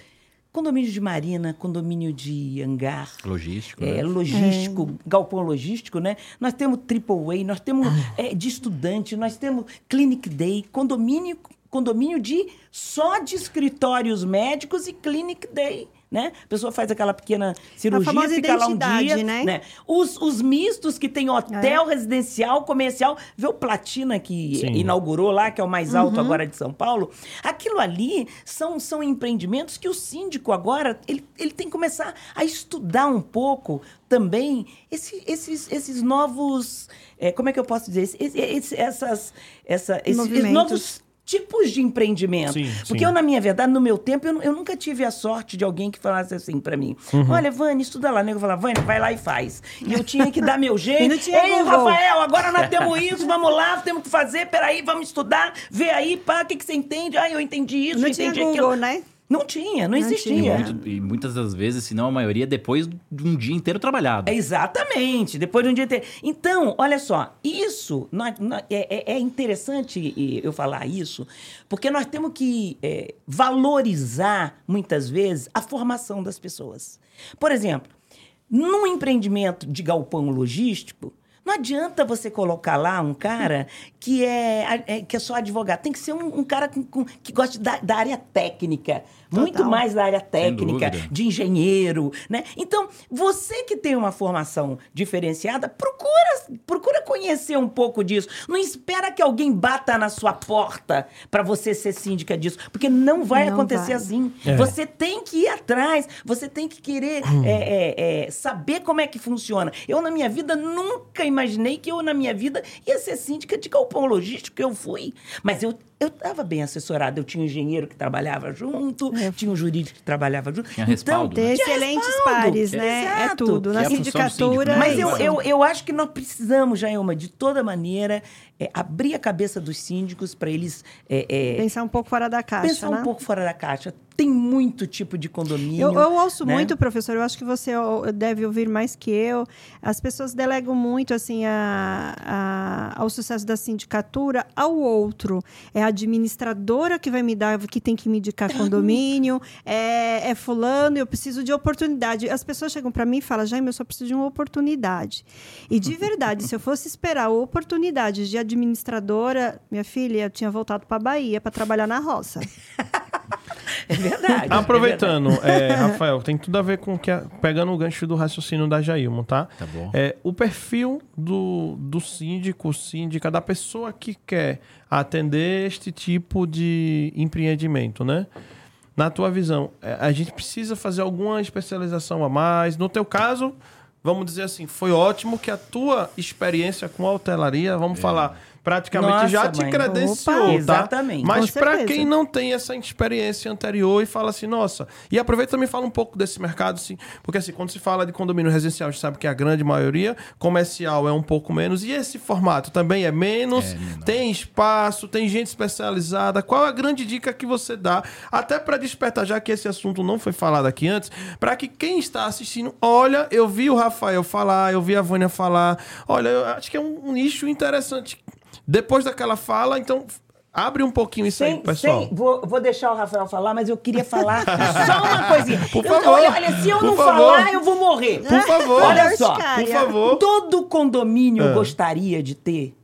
Condomínio de marina, condomínio de hangar. Logístico. É, né? Logístico, é. galpão logístico, né? Nós temos triple A, nós temos ah. é, de estudante, nós temos clinic day, condomínio, condomínio de só de escritórios médicos e clinic day né? A pessoa faz aquela pequena cirurgia, fica lá um dia, né? né? Os, os mistos que tem hotel é. residencial, comercial, vê o Platina que Sim. inaugurou lá, que é o mais alto uhum. agora de São Paulo. Aquilo ali são, são empreendimentos que o síndico agora ele, ele tem que começar a estudar um pouco também esse, esses, esses novos, é, como é que eu posso dizer, esse, essas, essa, esses novos tipos de empreendimento. Sim, Porque sim. eu, na minha verdade, no meu tempo, eu, eu nunca tive a sorte de alguém que falasse assim para mim: uhum. Olha, Vânia, estuda lá. Eu falava, Vânia, vai lá e faz. E eu tinha que dar meu jeito. e não tinha Ei, Google. Rafael, agora nós temos isso, vamos lá, temos que fazer, peraí, vamos estudar, vê aí, pá, o que, que você entende? Ah, eu entendi isso, não entendi tinha Google, aquilo. né? Não tinha, não, não existia. Tinha. E, muito, e, muitas das vezes, se não a maioria, depois de um dia inteiro trabalhado. É exatamente, depois de um dia inteiro. Então, olha só, isso nós, nós, é, é, é interessante eu falar isso, porque nós temos que é, valorizar, muitas vezes, a formação das pessoas. Por exemplo, num empreendimento de galpão logístico, não adianta você colocar lá um cara que é, é que é só advogado. Tem que ser um, um cara com, com, que gosta da, da área técnica. Total. Muito mais da área técnica, de engenheiro, né? Então, você que tem uma formação diferenciada, procura, procura conhecer um pouco disso. Não espera que alguém bata na sua porta para você ser síndica disso, porque não vai não acontecer vai. assim. É. Você tem que ir atrás, você tem que querer hum. é, é, é, saber como é que funciona. Eu, na minha vida, nunca imaginei imaginei que eu, na minha vida, ia ser síndica de galpão logístico, eu fui. Mas eu eu estava bem assessorada. Eu tinha um engenheiro que trabalhava junto, é. tinha um jurídico que trabalhava junto. Tinha respaldo. Então, né? ter excelentes respaldo. pares, né? É Exato. É tudo. Na sindicatura. Mas eu, eu, eu acho que nós precisamos, Jailma, de toda maneira, é, abrir a cabeça dos síndicos para eles. É, é, pensar um pouco fora da caixa. Pensar né? um pouco fora da caixa. Tem muito tipo de condomínio. Eu, eu ouço né? muito, professor. Eu acho que você deve ouvir mais que eu. As pessoas delegam muito assim a, a, ao sucesso da sindicatura ao outro. É a administradora que vai me dar, que tem que me indicar condomínio. É, é fulano. Eu preciso de oportunidade. As pessoas chegam para mim e falam: Jaime, eu só preciso de uma oportunidade. E de verdade, se eu fosse esperar oportunidades de administradora, minha filha, tinha voltado para a Bahia para trabalhar na roça. É verdade. Aproveitando, é verdade. É, Rafael, tem tudo a ver com que pegando o gancho do raciocínio da Jailma, tá? Tá bom. É, o perfil do, do síndico, síndica, da pessoa que quer atender este tipo de empreendimento, né? Na tua visão, é, a gente precisa fazer alguma especialização a mais? No teu caso, vamos dizer assim, foi ótimo que a tua experiência com a hotelaria, vamos é. falar praticamente Nossa, já te mãe. credenciou, Opa, tá? Exatamente. Mas para quem não tem essa experiência anterior e fala assim, nossa, e aproveita também fala um pouco desse mercado, assim, porque assim, quando se fala de condomínio residencial, a gente sabe que a grande maioria, comercial é um pouco menos, e esse formato também é menos, é, tem espaço, tem gente especializada. Qual a grande dica que você dá, até para despertar, já que esse assunto não foi falado aqui antes, para que quem está assistindo, olha, eu vi o Rafael falar, eu vi a Vânia falar, olha, eu acho que é um, um nicho interessante depois daquela fala, então Abre um pouquinho isso sem, aí, pessoal. Sem, vou, vou deixar o Rafael falar, mas eu queria falar só uma coisinha. Por eu, favor. Olha, olha, se eu não favor. falar, eu vou morrer. Por favor. Olha só. Por favor. Todo condomínio é. gostaria de ter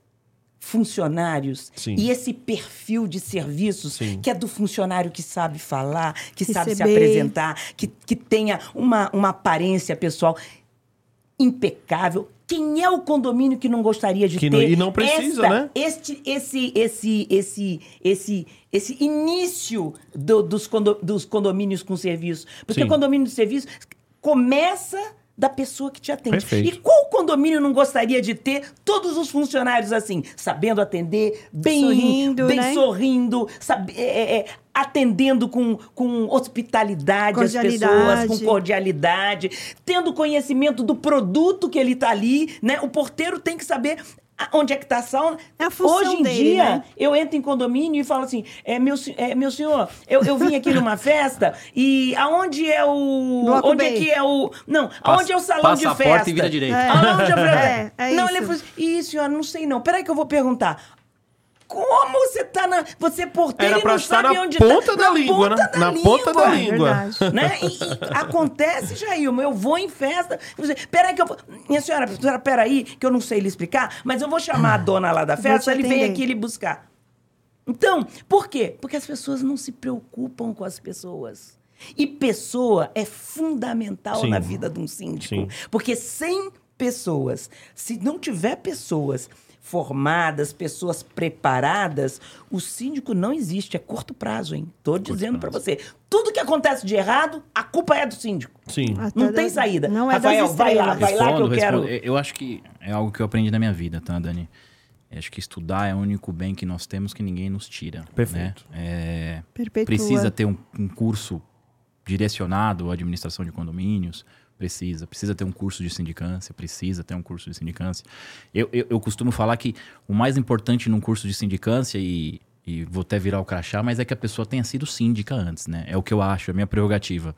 funcionários Sim. e esse perfil de serviços Sim. que é do funcionário que sabe falar, que Receber. sabe se apresentar, que, que tenha uma, uma aparência pessoal impecável. Quem é o condomínio que não gostaria de que ter? Não, e não precisa, esta, né? Este, esse, esse, esse, esse, esse início do, dos, condo, dos condomínios com serviço. Porque Sim. o condomínio de serviço começa da pessoa que te atende. Perfeito. E qual condomínio não gostaria de ter todos os funcionários assim, sabendo atender, bem sorrindo, bem né? sorrindo, sabe, é, é, é atendendo com, com hospitalidade as pessoas, com cordialidade, tendo conhecimento do produto que ele está ali, né? O porteiro tem que saber Onde é que está a sauna? É a Hoje em dele, dia, né? eu entro em condomínio e falo assim: é, meu, é, meu senhor, eu, eu vim aqui numa festa e aonde é o. Bloco onde Bay. é que é o. Não, aonde é o salão de festa? Porta e vira direito. É. Aonde é, é, não, isso. ele falou assim: Ih, senhora, não sei não. Peraí que eu vou perguntar. Como você tá na. Você é porteiro Era e não sabe na onde ponta tá. Da na língua, ponta né? da na língua. ponta da língua. Né? E, e acontece, Jailma, eu vou em festa. Você, peraí que eu vou. Minha senhora, senhora, peraí, que eu não sei lhe explicar, mas eu vou chamar a dona lá da festa, ele vem aqui lhe buscar. Então, por quê? Porque as pessoas não se preocupam com as pessoas. E pessoa é fundamental Sim. na vida de um síndico. Sim. Porque sem pessoas, se não tiver pessoas formadas, pessoas preparadas, o síndico não existe, é curto prazo, hein? Tô curto dizendo para você. Tudo que acontece de errado, a culpa é do síndico. Sim. Não tem saída. Não é Rafael, vai lá, vai lá que eu quero. Eu acho que é algo que eu aprendi na minha vida, tá, Dani? Eu acho que estudar é o único bem que nós temos que ninguém nos tira. Né? Perfeito. Né? É, precisa ter um, um curso direcionado à administração de condomínios, Precisa. Precisa ter um curso de sindicância, precisa ter um curso de sindicância. Eu, eu, eu costumo falar que o mais importante num curso de sindicância, e, e vou até virar o crachá, mas é que a pessoa tenha sido síndica antes, né? É o que eu acho, é a minha prerrogativa.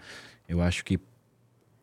Eu acho que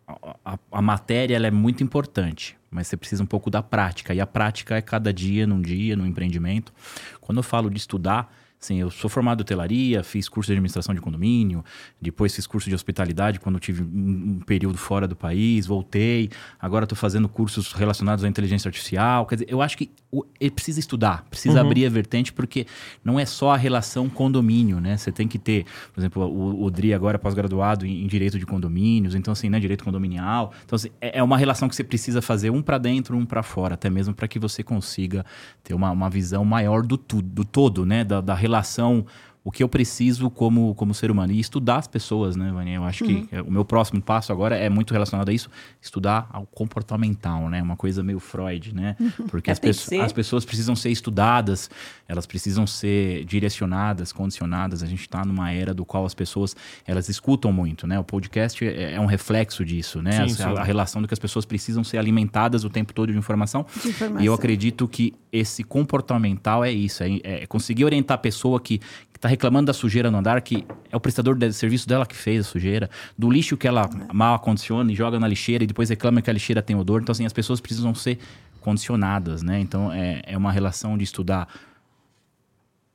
a, a, a matéria ela é muito importante, mas você precisa um pouco da prática. E a prática é cada dia, num dia, no empreendimento. Quando eu falo de estudar, Sim, eu sou formado em hotelaria, fiz curso de administração de condomínio, depois fiz curso de hospitalidade quando tive um, um período fora do país, voltei. Agora estou fazendo cursos relacionados à inteligência artificial. Quer dizer, eu acho que o, ele precisa estudar, precisa uhum. abrir a vertente, porque não é só a relação condomínio, né? Você tem que ter, por exemplo, o, o DRI agora pós-graduado em, em, direito de condomínios, então assim, né, direito condominial. Então assim, é, é uma relação que você precisa fazer um para dentro, um para fora, até mesmo para que você consiga ter uma, uma visão maior do tudo, do todo, né, da, da relação relação o que eu preciso como, como ser humano. E estudar as pessoas, né, Vânia? Eu acho uhum. que o meu próximo passo agora é muito relacionado a isso, estudar o comportamental, né? Uma coisa meio Freud, né? Uhum. Porque as, pe as pessoas precisam ser estudadas, elas precisam ser direcionadas, condicionadas. A gente está numa era do qual as pessoas, elas escutam muito, né? O podcast é, é um reflexo disso, né? Sim, sim. A, a, relação do que as pessoas precisam ser alimentadas o tempo todo de informação. de informação. E eu acredito que esse comportamental é isso, é, é conseguir orientar a pessoa que tá reclamando da sujeira no andar, que é o prestador de serviço dela que fez a sujeira, do lixo que ela mal acondiciona e joga na lixeira e depois reclama que a lixeira tem odor. Então, assim, as pessoas precisam ser condicionadas, né? Então, é, é uma relação de estudar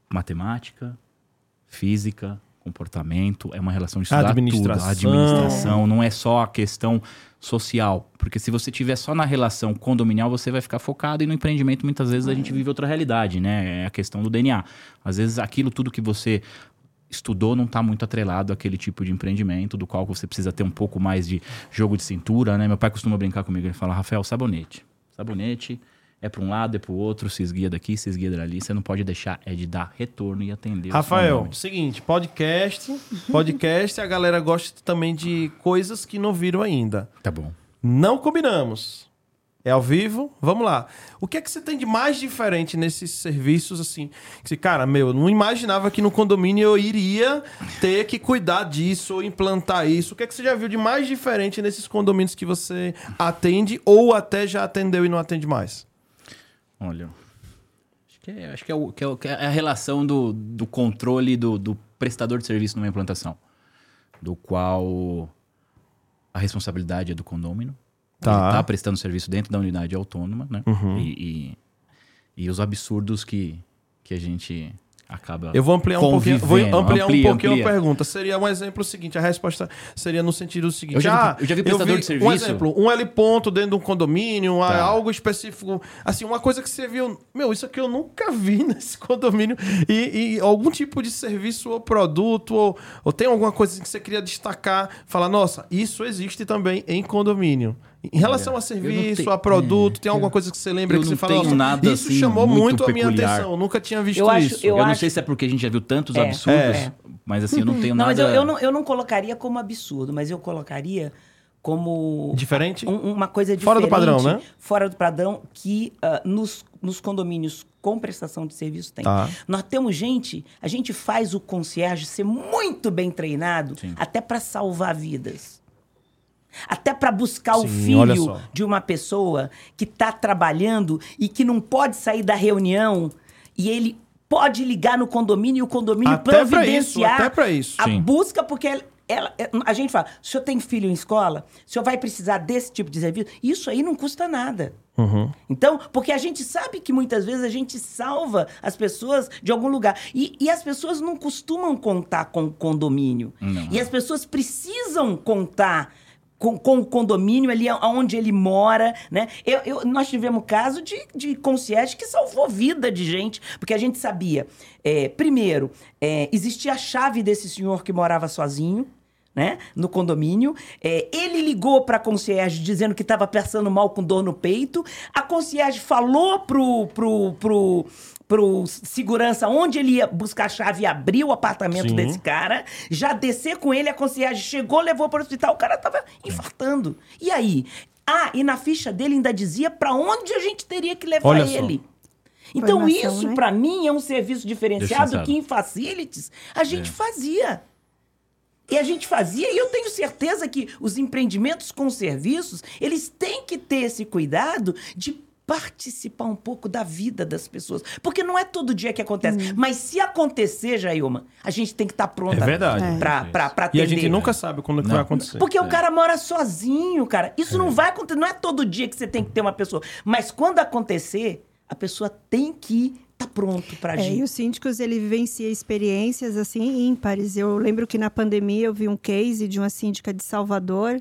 matemática, física, comportamento, é uma relação de estudar administração. tudo. A administração não é só a questão social. Porque se você tiver só na relação condominial, você vai ficar focado e no empreendimento muitas vezes a gente vive outra realidade, né? É a questão do DNA. Às vezes aquilo tudo que você estudou não está muito atrelado àquele tipo de empreendimento, do qual você precisa ter um pouco mais de jogo de cintura, né? Meu pai costuma brincar comigo, ele fala, Rafael, sabonete. Sabonete é para um lado, é para o outro, se esguia daqui, se esguia dali. Você não pode deixar, é de dar retorno e atender. Rafael, seguinte, podcast, podcast, a galera gosta também de coisas que não viram ainda. Tá bom. Não combinamos. É ao vivo? Vamos lá. O que é que você tem de mais diferente nesses serviços, assim? Que, cara, meu, eu não imaginava que no condomínio eu iria ter que cuidar disso ou implantar isso. O que é que você já viu de mais diferente nesses condomínios que você atende ou até já atendeu e não atende mais? Olha, acho que é, acho que é, o, que é, que é a relação do, do controle do, do prestador de serviço numa implantação, do qual a responsabilidade é do condômino. Tá. Ele está prestando serviço dentro da unidade autônoma, né? Uhum. E, e, e, os absurdos que, que a gente acaba. Eu vou ampliar um pouquinho, vou ampliar amplia, um pouquinho amplia. a pergunta. Seria um exemplo seguinte, a resposta seria no sentido seguinte. Eu já, ah, eu já vi prestador vi, de serviço. Um exemplo, um L ponto dentro de um condomínio, tá. algo específico, assim, uma coisa que você viu, meu, isso aqui eu nunca vi nesse condomínio e, e algum tipo de serviço ou produto ou, ou tem alguma coisa que você queria destacar, falar, nossa, isso existe também em condomínio. Em relação Olha, a serviço, tenho, a produto, é, tem alguma coisa que você lembra que você fala? Nada isso assim, chamou muito, a minha atenção. Eu nunca tinha visto eu isso. eu, eu acho... não sei se é porque a gente já viu tantos é, absurdos, é. mas assim, eu não tenho não, nada. Mas eu, eu, não, eu não colocaria como absurdo, mas eu colocaria como. Diferente? Um, uma coisa diferente. Fora do padrão, né? Fora do padrão que uh, nos, nos condomínios com prestação de serviço tem. Tá. Nós temos gente, a gente faz o concierge ser muito bem treinado, Sim. até para salvar vidas. Até para buscar Sim, o filho de uma pessoa que está trabalhando e que não pode sair da reunião e ele pode ligar no condomínio e o condomínio até providenciar isso, até isso. a Sim. busca, porque ela, ela, a gente fala, o senhor tem filho em escola, o senhor vai precisar desse tipo de serviço, isso aí não custa nada. Uhum. Então, porque a gente sabe que muitas vezes a gente salva as pessoas de algum lugar. E, e as pessoas não costumam contar com o condomínio. Não. E as pessoas precisam contar com, com, o condomínio ali onde ele mora, né? Eu, eu, nós tivemos caso de, de concierge que salvou vida de gente, porque a gente sabia, é, primeiro, é, existia a chave desse senhor que morava sozinho, né, no condomínio. É, ele ligou para a concierge dizendo que estava passando mal com dor no peito. A concierge falou pro, pro, pro, pro segurança onde ele ia buscar a chave e abrir o apartamento Sim. desse cara, já descer com ele, a concierge chegou, levou para o hospital, o cara tava infartando. E aí? Ah, e na ficha dele ainda dizia para onde a gente teria que levar Olha ele. Só. Então, Formação, isso, né? para mim, é um serviço diferenciado que em facilities a gente é. fazia. E a gente fazia, e eu tenho certeza que os empreendimentos com serviços, eles têm que ter esse cuidado de participar um pouco da vida das pessoas. Porque não é todo dia que acontece. Hum. Mas se acontecer, Jailma, a gente tem que estar tá pronta é verdade. Pra, é. pra, pra atender. E a gente nunca sabe quando vai acontecer. Porque é. o cara mora sozinho, cara. Isso é. não vai acontecer. Não é todo dia que você tem que ter uma pessoa. Mas quando acontecer, a pessoa tem que tá pronto para agir. É, e os síndicos, ele vivencia experiências assim ímpares. Eu lembro que na pandemia eu vi um case de uma síndica de Salvador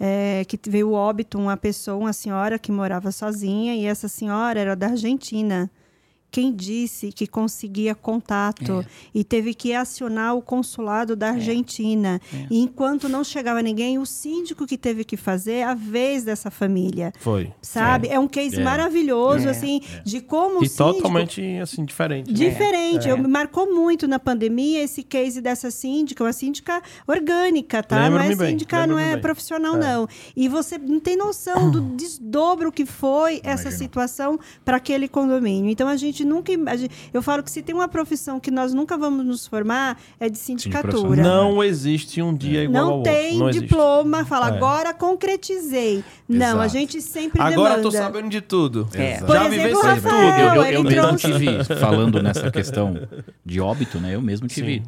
é, que veio óbito uma pessoa, uma senhora que morava sozinha, e essa senhora era da Argentina. Quem disse que conseguia contato é. e teve que acionar o consulado da é. Argentina. É. E enquanto não chegava ninguém, o síndico que teve que fazer a vez dessa família. Foi. Sabe? É, é um case é. maravilhoso, é. assim, de como e o síndico... totalmente, assim, diferente. Diferente. Eu, me marcou muito na pandemia esse case dessa síndica, uma síndica orgânica, tá? Não é síndica, não é bem. profissional, não. E você não tem noção do desdobro que foi essa situação para aquele condomínio. Então, a gente nunca... A gente, eu falo que se tem uma profissão que nós nunca vamos nos formar, é de sindicatura. Não existe um dia igual não ao tem outro. Não diploma, fala, é. agora concretizei. Não, a gente sempre Agora demanda. tô sabendo de tudo. É. Por Já exemplo, Rafael, tudo. Eu, eu, eu mesmo tive, falando nessa questão de óbito, né? Eu mesmo tive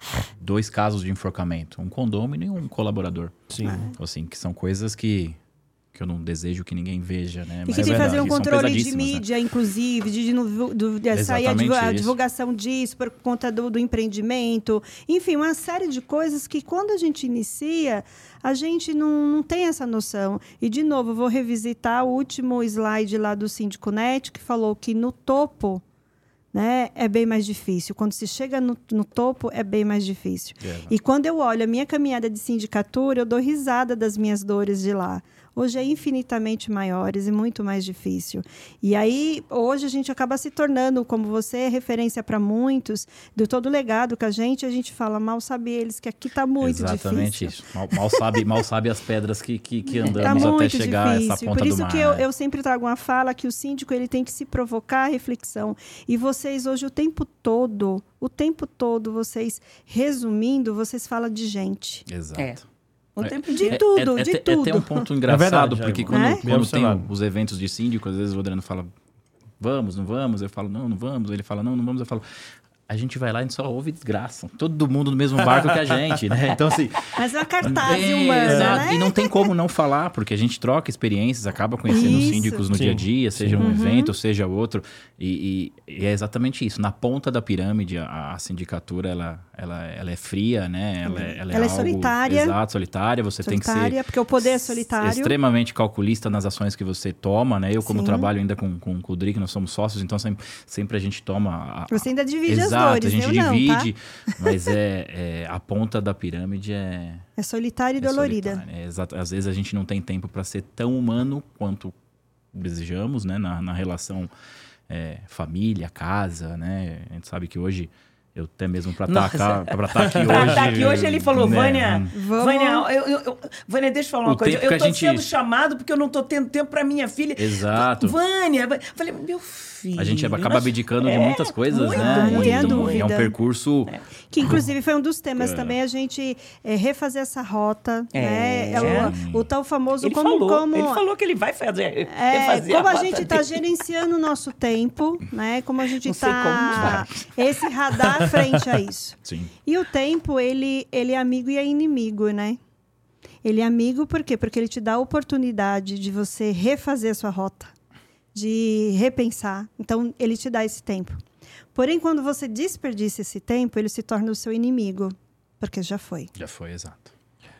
Sim. dois casos de enforcamento. Um condômino e um colaborador. Sim. Assim, que são coisas que que eu não desejo que ninguém veja, né? E que tem que fazer um controle de né? mídia, né? inclusive, de, de, de, de sair a, divulgação disso por conta do, do, empreendimento. Enfim, uma série de coisas que quando a gente inicia, a gente não, não tem essa noção. E, de novo, vou revisitar o último slide lá do Síndico Net, que falou que no topo né, é bem mais difícil. Quando se chega no, no topo, é bem mais difícil. É, e quando eu olho a minha caminhada de sindicatura, eu dou risada das minhas dores de lá hoje é infinitamente maiores e muito mais difícil. E aí, hoje a gente acaba se tornando, como você é referência para muitos, do todo o legado que a gente, a gente fala, mal sabe eles que aqui está muito Exatamente difícil. isso. Mal, mal, sabe, mal sabe as pedras que, que, que tá andamos tá até chegar difícil. a essa ponta Por isso do mar. que eu, eu sempre trago uma fala que o síndico ele tem que se provocar a reflexão. E vocês hoje o tempo todo, o tempo todo, vocês resumindo, vocês falam de gente. Exato. É. O é, tempo de é, tudo, é, de tudo. É até um ponto engraçado, é verdade, porque quando, quando tem os eventos de síndico, às vezes o Adriano fala, vamos, não vamos? Eu falo, não, não vamos. Ele fala, não, não vamos. Eu falo, a gente vai lá e a gente só ouve desgraça. Todo mundo no mesmo barco que a gente, né? Então, assim. Mas é uma cartaz é, humana, né? E não tem como não falar, porque a gente troca experiências, acaba conhecendo os síndicos no sim. dia a dia, seja sim. um uhum. evento, seja outro. E, e, e, é exatamente isso. Na ponta da pirâmide, a, a sindicatura, ela, ela, ela é fria, né? Ela, é, ela, é, ela é, solitária. Exato, solitária. Você solitária, tem que ser. porque o poder é solitário. Extremamente calculista nas ações que você toma, né? Eu, como sim. trabalho ainda com, com, com o Drick, nós somos sócios, então sempre, sempre a gente toma. A, você ainda divide as dores, a gente divide divide, tá? mas é, é, a ponta da pirâmide é. É solitária e é dolorida. É, exato. Às vezes a gente não tem tempo para ser tão humano quanto desejamos, né? Na, na relação é, família, casa, né? A gente sabe que hoje eu até mesmo para estar tá, tá aqui hoje. Pra estar aqui hoje ele falou, né? Vânia, Vânia, eu, eu, eu, Vânia, deixa eu falar uma o coisa. Eu tô gente... sendo chamado porque eu não tô tendo tempo para minha filha. Exato. Vânia, falei, meu filho. A gente acaba abdicando é, de muitas coisas, muito, né? Muito, muito, dúvida. É um percurso. É. Que inclusive foi um dos temas é. também, a gente é, refazer essa rota. É. Né? É o, o, tal famoso ele como, falou, como. Ele falou que ele vai fazer. É, como a, a gente está gerenciando o nosso tempo, né? Como a gente está. Esse radar frente a isso. Sim. E o tempo, ele, ele é amigo e é inimigo, né? Ele é amigo por quê? Porque ele te dá a oportunidade de você refazer a sua rota, de repensar. Então, ele te dá esse tempo. Porém, quando você desperdiça esse tempo, ele se torna o seu inimigo, porque já foi. Já foi, exato.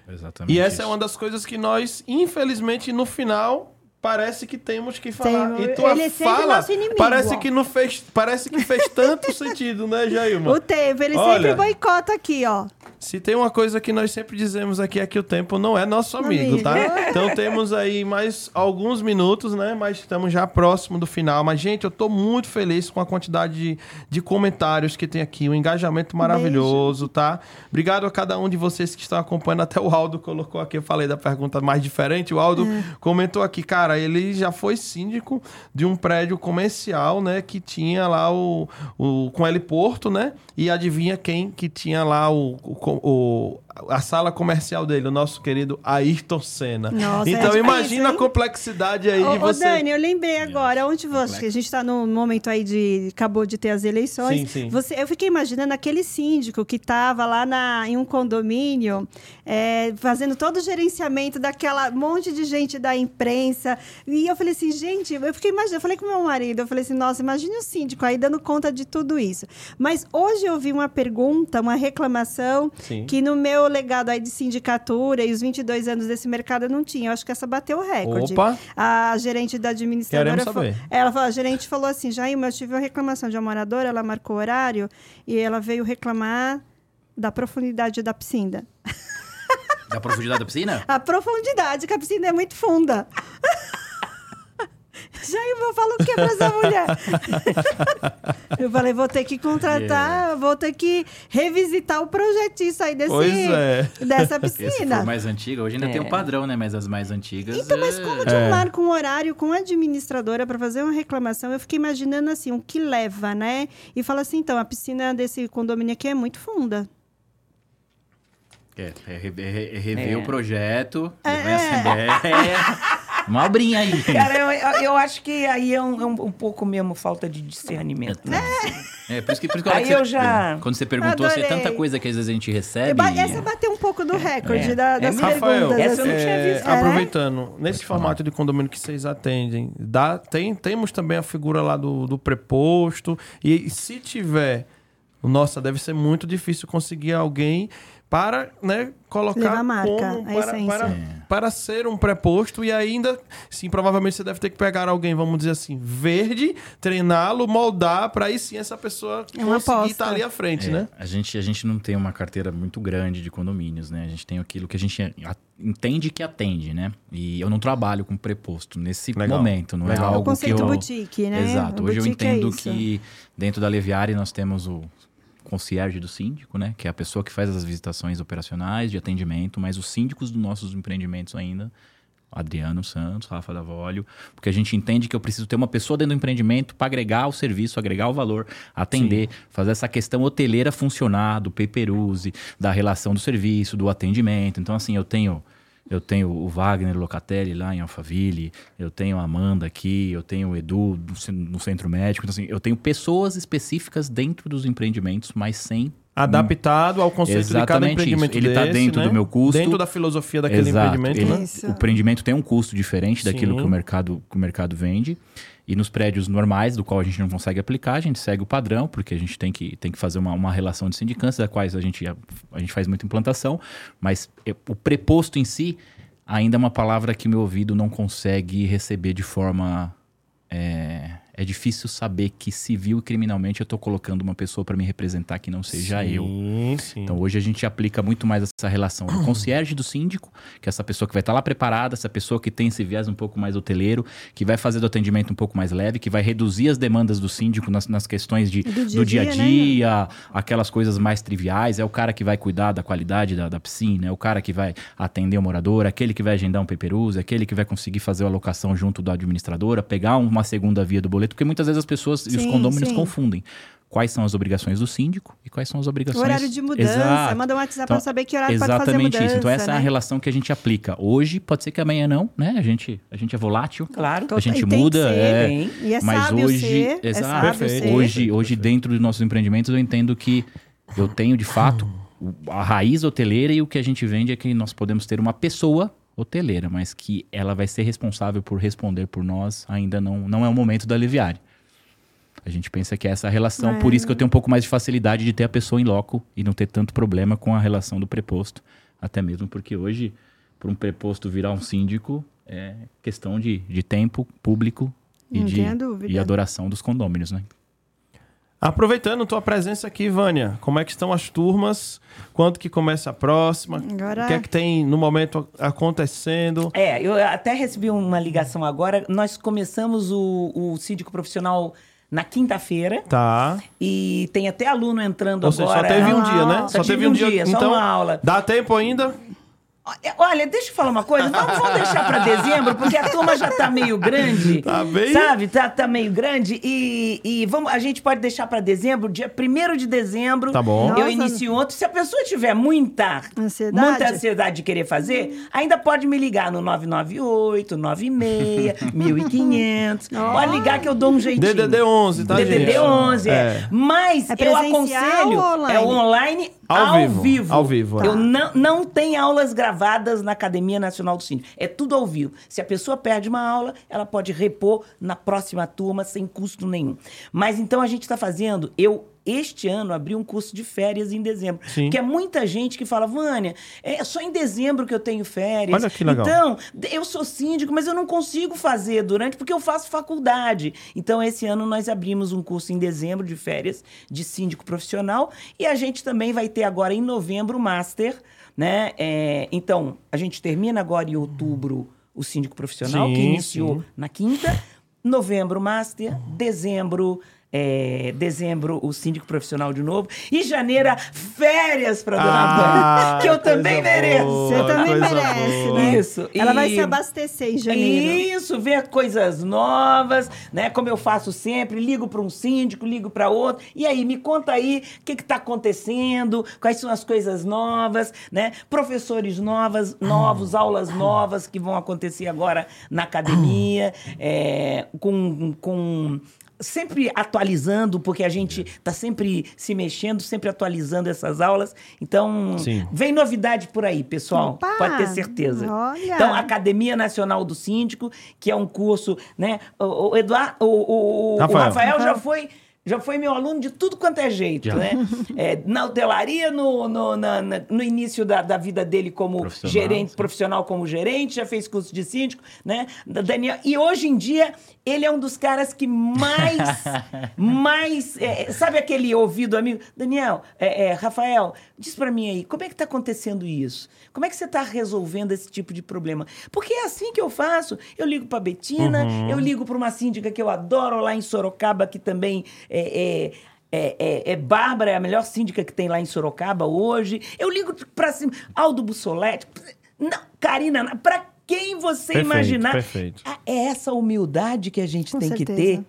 Exatamente. E essa isso. é uma das coisas que nós, infelizmente, no final parece que temos que falar. e tua ele fala inimigo, parece ó. que não fez, parece que fez tanto sentido, né, Jailma? O tempo, ele Olha, sempre boicota aqui, ó. Se tem uma coisa que nós sempre dizemos aqui é que o tempo não é nosso amigo, amigo. tá? Então temos aí mais alguns minutos, né? Mas estamos já próximo do final. Mas, gente, eu tô muito feliz com a quantidade de, de comentários que tem aqui, um engajamento maravilhoso, Beijo. tá? Obrigado a cada um de vocês que estão acompanhando. Até o Aldo colocou aqui, eu falei da pergunta mais diferente. O Aldo é. comentou aqui, cara, ele já foi síndico de um prédio comercial, né? Que tinha lá o, o com heliporto, né? E adivinha quem que tinha lá o, o o, a sala comercial dele, o nosso querido Ayrton Senna. Nossa, então é imagina a complexidade aí ô, de você. Ô Dani, eu lembrei agora, onde você, a gente está no momento aí de acabou de ter as eleições. Sim, sim. Você, eu fiquei imaginando aquele síndico que estava lá na, em um condomínio é, fazendo todo o gerenciamento daquela monte de gente da imprensa. E eu falei assim, gente, eu fiquei imaginando, eu falei com meu marido, eu falei assim, nossa, imagine o síndico aí dando conta de tudo isso. Mas hoje eu vi uma pergunta, uma reclamação Sim. que no meu seu legado aí de sindicatura e os 22 anos desse mercado, não tinha. Eu acho que essa bateu o recorde. Opa! A gerente da administradora... Queremos saber. Falou, ela falou, a gerente falou assim, Jair, eu tive uma reclamação de uma moradora, ela marcou o horário e ela veio reclamar da profundidade da piscina. Da profundidade da piscina? A profundidade, que a piscina é muito funda. Já eu vou falar o que pra essa mulher? eu falei, vou ter que contratar, yeah. vou ter que revisitar o projetista aí desse, é. dessa piscina. Mais antiga, hoje ainda é. tem um padrão, né? Mas as mais antigas. Então, mas como de é. marca um horário com a administradora para fazer uma reclamação, eu fiquei imaginando assim, o que leva, né? E fala assim, então, a piscina desse condomínio aqui é muito funda. É, é, é, rever é. o projeto, é. essa ideia. Uma obrinha aí. Cara, eu, eu acho que aí é um, um, pouco mesmo falta de discernimento. Né? É, por isso que, por isso que aí eu você, já... Quando você perguntou, se é tanta coisa que às vezes a gente recebe. Essa bateu um pouco do recorde da, das Rafael, perguntas. Essa eu não tinha visto. Aproveitando, nesse formato de condomínio que vocês atendem, dá, tem, temos também a figura lá do, do preposto. E, e se tiver. Nossa, deve ser muito difícil conseguir alguém para né, colocar marca, como para, para, é. para, ser um preposto e ainda, sim, provavelmente você deve ter que pegar alguém, vamos dizer assim, verde, treiná-lo, moldar para aí sim essa pessoa é conseguir estar tá ali à frente, é, né? A gente, a gente não tem uma carteira muito grande de condomínios, né? A gente tem aquilo que a gente entende que atende, né? E eu não trabalho com preposto nesse Legal. momento, não é Legal. é algo o que eu... boutique, né? Exato. Hoje eu é entendo é que dentro da Leviari nós temos o concierge do síndico, né? Que é a pessoa que faz as visitações operacionais de atendimento, mas os síndicos dos nossos empreendimentos ainda, Adriano Santos, Rafa Davolio, porque a gente entende que eu preciso ter uma pessoa dentro do empreendimento para agregar o serviço, agregar o valor, atender, Sim. fazer essa questão hoteleira funcionar, do pay-per-use, da relação do serviço, do atendimento. Então, assim, eu tenho eu tenho o Wagner Locatelli lá em Alphaville, eu tenho a Amanda aqui, eu tenho o Edu no centro médico. Então, assim, eu tenho pessoas específicas dentro dos empreendimentos, mas sem adaptado ao conceito Exatamente de cada empreendimento isso. Ele está dentro né? do meu custo. Dentro da filosofia daquele Exato. empreendimento. Ele, né? O empreendimento tem um custo diferente daquilo que o, mercado, que o mercado vende. E nos prédios normais, do qual a gente não consegue aplicar, a gente segue o padrão, porque a gente tem que, tem que fazer uma, uma relação de sindicância, da quais a gente, a, a gente faz muita implantação, mas o preposto em si ainda é uma palavra que meu ouvido não consegue receber de forma é, é difícil saber que civil e criminalmente eu estou colocando uma pessoa para me representar que não seja sim, eu. Sim. Então hoje a gente aplica muito mais essa relação do concierge do síndico, que é essa pessoa que vai estar tá lá preparada, essa pessoa que tem esse viés um pouco mais hoteleiro, que vai fazer do atendimento um pouco mais leve, que vai reduzir as demandas do síndico nas, nas questões de, do, dia, do dia a dia, né? aquelas coisas mais triviais. É o cara que vai cuidar da qualidade da, da piscina, é o cara que vai atender o morador, aquele que vai agendar um paperuse, aquele que vai conseguir fazer a alocação junto da administradora, pegar uma segunda via do boleto boleto, porque muitas vezes as pessoas sim, e os condôminos sim. confundem quais são as obrigações do síndico e quais são as obrigações... O horário de mudança, Exato. manda um WhatsApp então, para saber que horário pode fazer mudança. isso. Então essa né? é a né? relação que a gente aplica. Hoje, pode ser que amanhã não, né? A gente, a gente é volátil, claro. a gente muda. Ser, é, e é mas hoje, ser, é exato, é hoje, hoje dentro dos nossos empreendimentos eu entendo que eu tenho de fato a raiz hoteleira e o que a gente vende é que nós podemos ter uma pessoa hoteleira, mas que ela vai ser responsável por responder por nós ainda não, não é o momento da Aliviare. A gente pensa que é essa relação, é. por isso que eu tenho um pouco mais de facilidade de ter a pessoa em loco e não ter tanto problema com a relação do preposto. Até mesmo porque hoje, para um preposto virar um síndico, é questão de, de tempo público e, de, e adoração dos condôminos, né? Aproveitando tua presença aqui, Vânia, como é que estão as turmas? Quanto que começa a próxima? Agora... O que é que tem no momento acontecendo? É, eu até recebi uma ligação agora. Nós começamos o, o síndico profissional na quinta-feira. Tá. E tem até aluno entrando Ou agora. Seja, só teve um dia, né? Só, só teve um dia, dia então, só uma aula. Dá tempo ainda? Olha, deixa eu falar uma coisa. Vamos, vamos deixar para dezembro, porque a turma já tá meio grande. Tá bem? Sabe? Tá, tá meio grande. E, e vamos, a gente pode deixar para dezembro, dia 1 de dezembro. Tá bom. Eu Nossa. inicio outro. Se a pessoa tiver muita ansiedade. muita ansiedade de querer fazer, ainda pode me ligar no 998, 96, 1500. Pode ligar que eu dou um jeitinho. DDD 11, tá, DDD gente? 11, é. é. Mas é eu aconselho. É online ao, ao vivo, vivo. Ao vivo. Eu não, não tenho aulas gravadas na Academia Nacional do Cine. É tudo ao vivo. Se a pessoa perde uma aula, ela pode repor na próxima turma sem custo nenhum. Mas então a gente está fazendo. Eu este ano abrir um curso de férias em dezembro. Sim. Porque é muita gente que fala, Vânia, é só em dezembro que eu tenho férias. Olha que legal. Então, eu sou síndico, mas eu não consigo fazer durante, porque eu faço faculdade. Então, esse ano nós abrimos um curso em dezembro de férias de síndico profissional e a gente também vai ter agora em novembro o Master, né? É, então, a gente termina agora em outubro o síndico profissional, sim, que iniciou sim. na quinta, novembro Master, dezembro é, dezembro, o síndico profissional de novo. E janeiro, férias para dona ah, que eu também mereço. Você também merece, boa. né? Isso. Ela e... vai se abastecer em janeiro. Isso, ver coisas novas, né? Como eu faço sempre, ligo para um síndico, ligo para outro. E aí, me conta aí o que está acontecendo, quais são as coisas novas, né? Professores novas, novos, aulas novas que vão acontecer agora na academia, é, com, com sempre atualizando, porque a gente está sempre se mexendo, sempre atualizando essas aulas. Então, Sim. vem novidade por aí, pessoal. Opa, pode ter certeza. Olha. Então, Academia Nacional do Síndico, que é um curso, né? O, o Eduardo, o, o, Rafael. o Rafael já foi já foi meu aluno de tudo quanto é jeito, já. né? É, na hotelaria, no, no, na, no início da, da, vida dele como profissional, gerente, sim. profissional como gerente, já fez curso de síndico, né? Daniel, e hoje em dia, ele é um dos caras que mais, mais, é, sabe aquele ouvido amigo? Daniel, é, é Rafael, diz para mim aí, como é que tá acontecendo isso? Como é que você tá resolvendo esse tipo de problema? Porque é assim que eu faço. Eu ligo pra Betina, uhum. eu ligo para uma síndica que eu adoro lá em Sorocaba, que também é, é, é, é, Bárbara, é a melhor síndica que tem lá em Sorocaba hoje. Eu ligo para cima. Aldo Bussolete. Não, Karina, para quem você perfeito, imaginar. Perfeito. É essa humildade que a gente Com tem certeza. que ter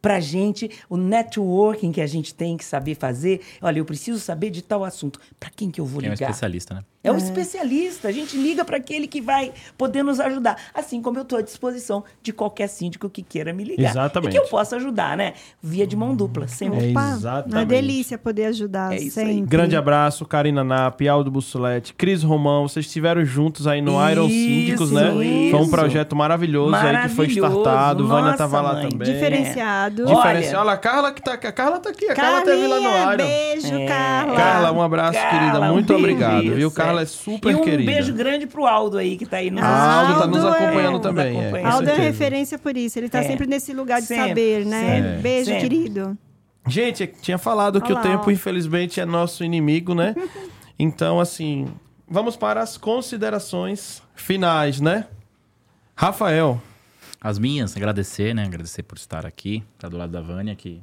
para gente, o networking que a gente tem que saber fazer. Olha, eu preciso saber de tal assunto. Para quem que eu vou ligar? É um especialista, né? É um é. especialista. A gente liga para aquele que vai poder nos ajudar. Assim como eu estou à disposição de qualquer síndico que queira me ligar. Exatamente. E que eu possa ajudar, né? Via de mão dupla, sempre. É exatamente. Uma delícia poder ajudar é sempre. Grande abraço, Karina Nap, Aldo Bussolete, Cris Romão. Vocês estiveram juntos aí no isso, Iron Síndicos, né? Isso. Foi um projeto maravilhoso, maravilhoso. aí que foi startado. Nossa, Vânia tava lá também. Diferenciado. É. Diferenciado. Olha, a Carla que tá aqui. A Carla tá aqui. A Carla teve lá no Iron. Beijo, é. Carla. Carla, um abraço, Carla, querida. Muito um obrigado, viu, Carla? Carla é super e um querida. beijo grande pro Aldo aí, que tá aí no Ah, Aldo tá nos acompanhando é, também. Nos é, Aldo é referência por isso. Ele tá é. sempre nesse lugar de sempre, saber, né? Beijo, sempre. querido. Gente, tinha falado Olá, que o tempo, ó. infelizmente, é nosso inimigo, né? então, assim, vamos para as considerações finais, né? Rafael. As minhas, agradecer, né? Agradecer por estar aqui, estar do lado da Vânia, que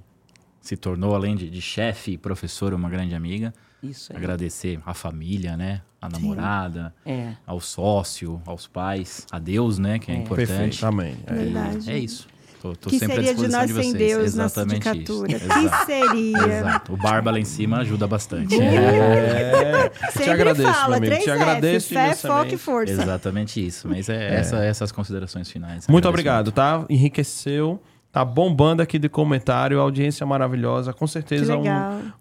se tornou, além de, de chefe e professora, uma grande amiga. Isso aí. Agradecer a família, né? A namorada, é. ao sócio, aos pais, a Deus, né? Que é, é. importante. Perfeito, amém. É, Verdade. é isso. Tô, tô que seria de nós de sem Deus Exatamente? Isso. Que Exato. seria? Exato. O barba lá em cima ajuda bastante. É. Te agradeço, fala, meu amigo. Te agradeço Fé, foco e força. Exatamente isso. Mas é, é. Essa, essas considerações finais. Muito obrigado, tá? Enriqueceu. Tá bombando aqui de comentário, audiência maravilhosa. Com certeza um,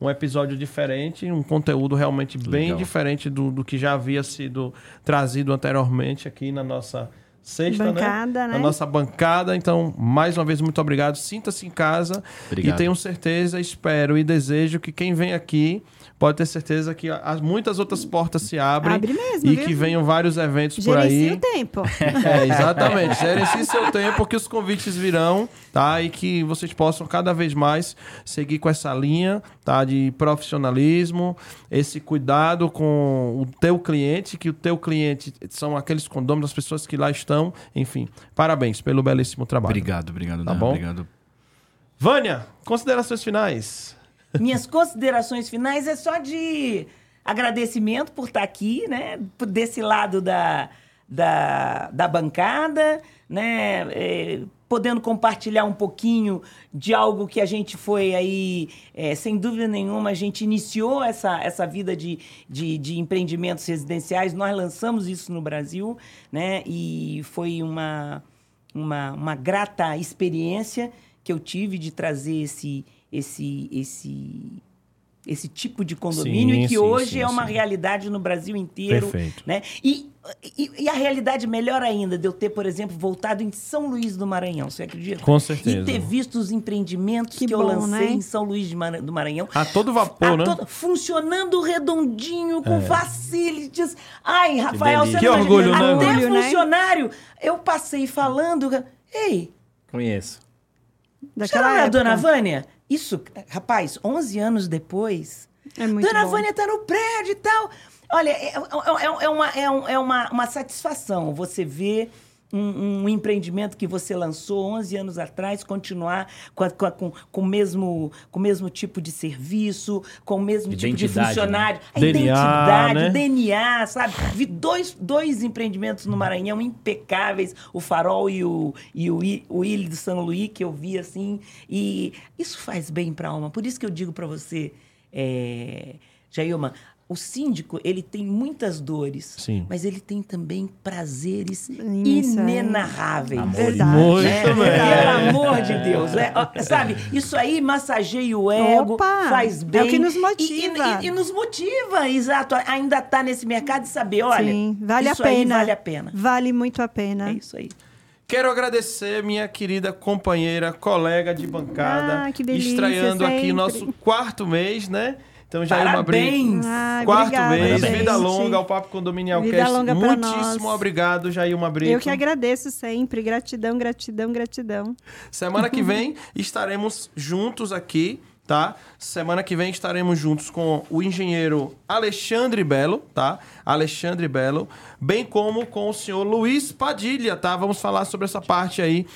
um episódio diferente, um conteúdo realmente bem Legal. diferente do, do que já havia sido trazido anteriormente aqui na nossa sexta, né? bancada, né? né? Na nossa bancada. Então, mais uma vez, muito obrigado. Sinta-se em casa. Obrigado. E tenho certeza, espero e desejo que quem vem aqui pode ter certeza que as, muitas outras portas se abrem. Abre mesmo, e viu? que venham vários eventos Gerencie por aí. o tempo. É, exatamente. Gerencie seu tempo, que os convites virão, tá? E que vocês possam cada vez mais seguir com essa linha, tá? De profissionalismo, esse cuidado com o teu cliente, que o teu cliente são aqueles condôminos, as pessoas que lá estão. Enfim, parabéns pelo belíssimo trabalho. Obrigado, obrigado, tá bom? Obrigado. Vânia, considerações finais. Minhas considerações finais é só de agradecimento por estar aqui, né? Desse lado da, da, da bancada, né? É, podendo compartilhar um pouquinho de algo que a gente foi aí, é, sem dúvida nenhuma, a gente iniciou essa, essa vida de, de, de, empreendimentos residenciais, nós lançamos isso no Brasil, né? E foi uma, uma, uma grata experiência que eu tive de trazer esse esse esse esse tipo de condomínio sim, e que sim, hoje sim, é uma realidade no Brasil inteiro. Perfeito. Né? E, e, e, a realidade melhor ainda de eu ter, por exemplo, voltado em São Luís do Maranhão, você acredita? Com certeza. E ter visto os empreendimentos que, que bom, eu lancei né? em São Luís do Maranhão. A todo vapor, a né? Todo, funcionando redondinho, com é. facilities. Ai, Rafael, que você que orgulho, né? Até orgulho, né? funcionário. Eu passei falando... Ei... Conheço. Daquela Será, Dona Vânia? Isso, rapaz, 11 anos depois, é Dona bom. Vânia tá no prédio e tal. Olha, é, é, é, é uma, é, um, é uma, uma satisfação você ver um, um, empreendimento que você lançou 11 anos atrás, continuar com, a, com, a, com, com, o, mesmo, com o mesmo tipo de serviço, com o mesmo identidade, tipo de né? funcionário, né? a DNA, identidade, né? DNA, sabe? Vi dois, dois empreendimentos no Maranhão impecáveis, o Farol e o, e o, o Ilha do São Luís, que eu vi assim, e isso faz bem para a alma. Por isso que eu digo para você, é, Jailma, o síndico, ele tem muitas dores, Sim. mas ele tem também prazeres Isso, inenarráveis. É. Verdade. Né? Pelo amor de Deus. É, sabe, isso aí massageia o ego, Opa, faz bem. É o que nos motiva. E, e, e nos motiva, exato. Ainda está nesse mercado de saber, olha, Sim, vale isso a pena. aí vale a pena. Vale muito a pena. É isso aí. Quero agradecer minha querida companheira, colega de bancada, ah, delícia, estreando sempre. aqui nosso quarto mês, né? Então já Parabéns. é uma Quarto obrigada, mês, gente. vida longa ao Papo Condominial vida Cast. Longa Muitíssimo nós. obrigado, Jailma Brito. Eu que agradeço sempre. Gratidão, gratidão, gratidão. Semana que vem estaremos juntos aqui, tá? Semana que vem estaremos juntos com o engenheiro Alexandre Belo, tá? Alexandre Belo, bem como com o senhor Luiz Padilha, tá? Vamos falar sobre essa parte aí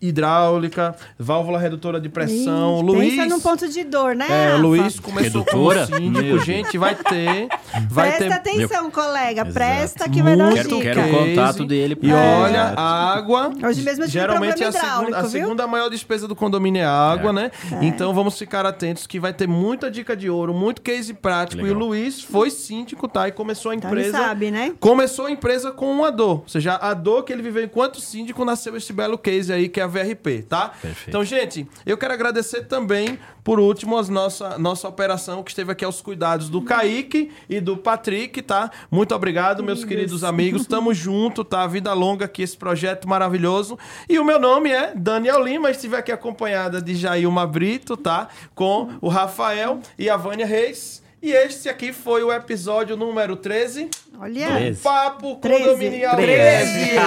hidráulica, válvula redutora de pressão. Ih, Luiz. Pensa num ponto de dor, né? É, Rafa? Luiz começou Redutora? como síndico, gente, vai ter. Vai Presta ter... atenção, Meu... colega. Exato. Presta que vai dar quero, dica. Quero o contato dele. E olha, a água. Hoje mesmo eu geralmente é a segunda, a segunda maior despesa do condomínio é a água, é. né? É. Então vamos ficar atentos que vai ter muita dica de ouro, muito case prático. Legal. E o Luiz foi síndico, tá? E começou a então, empresa. Então sabe, né? Começou a empresa com uma dor. Ou seja, a dor que ele viveu enquanto síndico nasceu esse belo case aí, que é a VRP, tá? Perfeito. Então, gente, eu quero agradecer também, por último, a nossa, nossa operação que esteve aqui aos cuidados do Kaique e do Patrick, tá? Muito obrigado, meus Isso. queridos amigos. Tamo junto, tá? Vida longa aqui, esse projeto maravilhoso. E o meu nome é Daniel Lima, estive aqui acompanhada de Jailma Brito, tá? Com com o Rafael e a Vânia Reis. E este aqui foi o episódio número 13 Olha. do 13. Papo 13. Condominial 13. 13.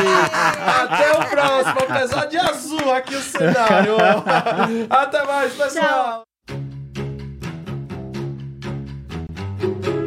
Até o próximo, apesar de azul aqui o cenário. Até mais, pessoal. Tchau.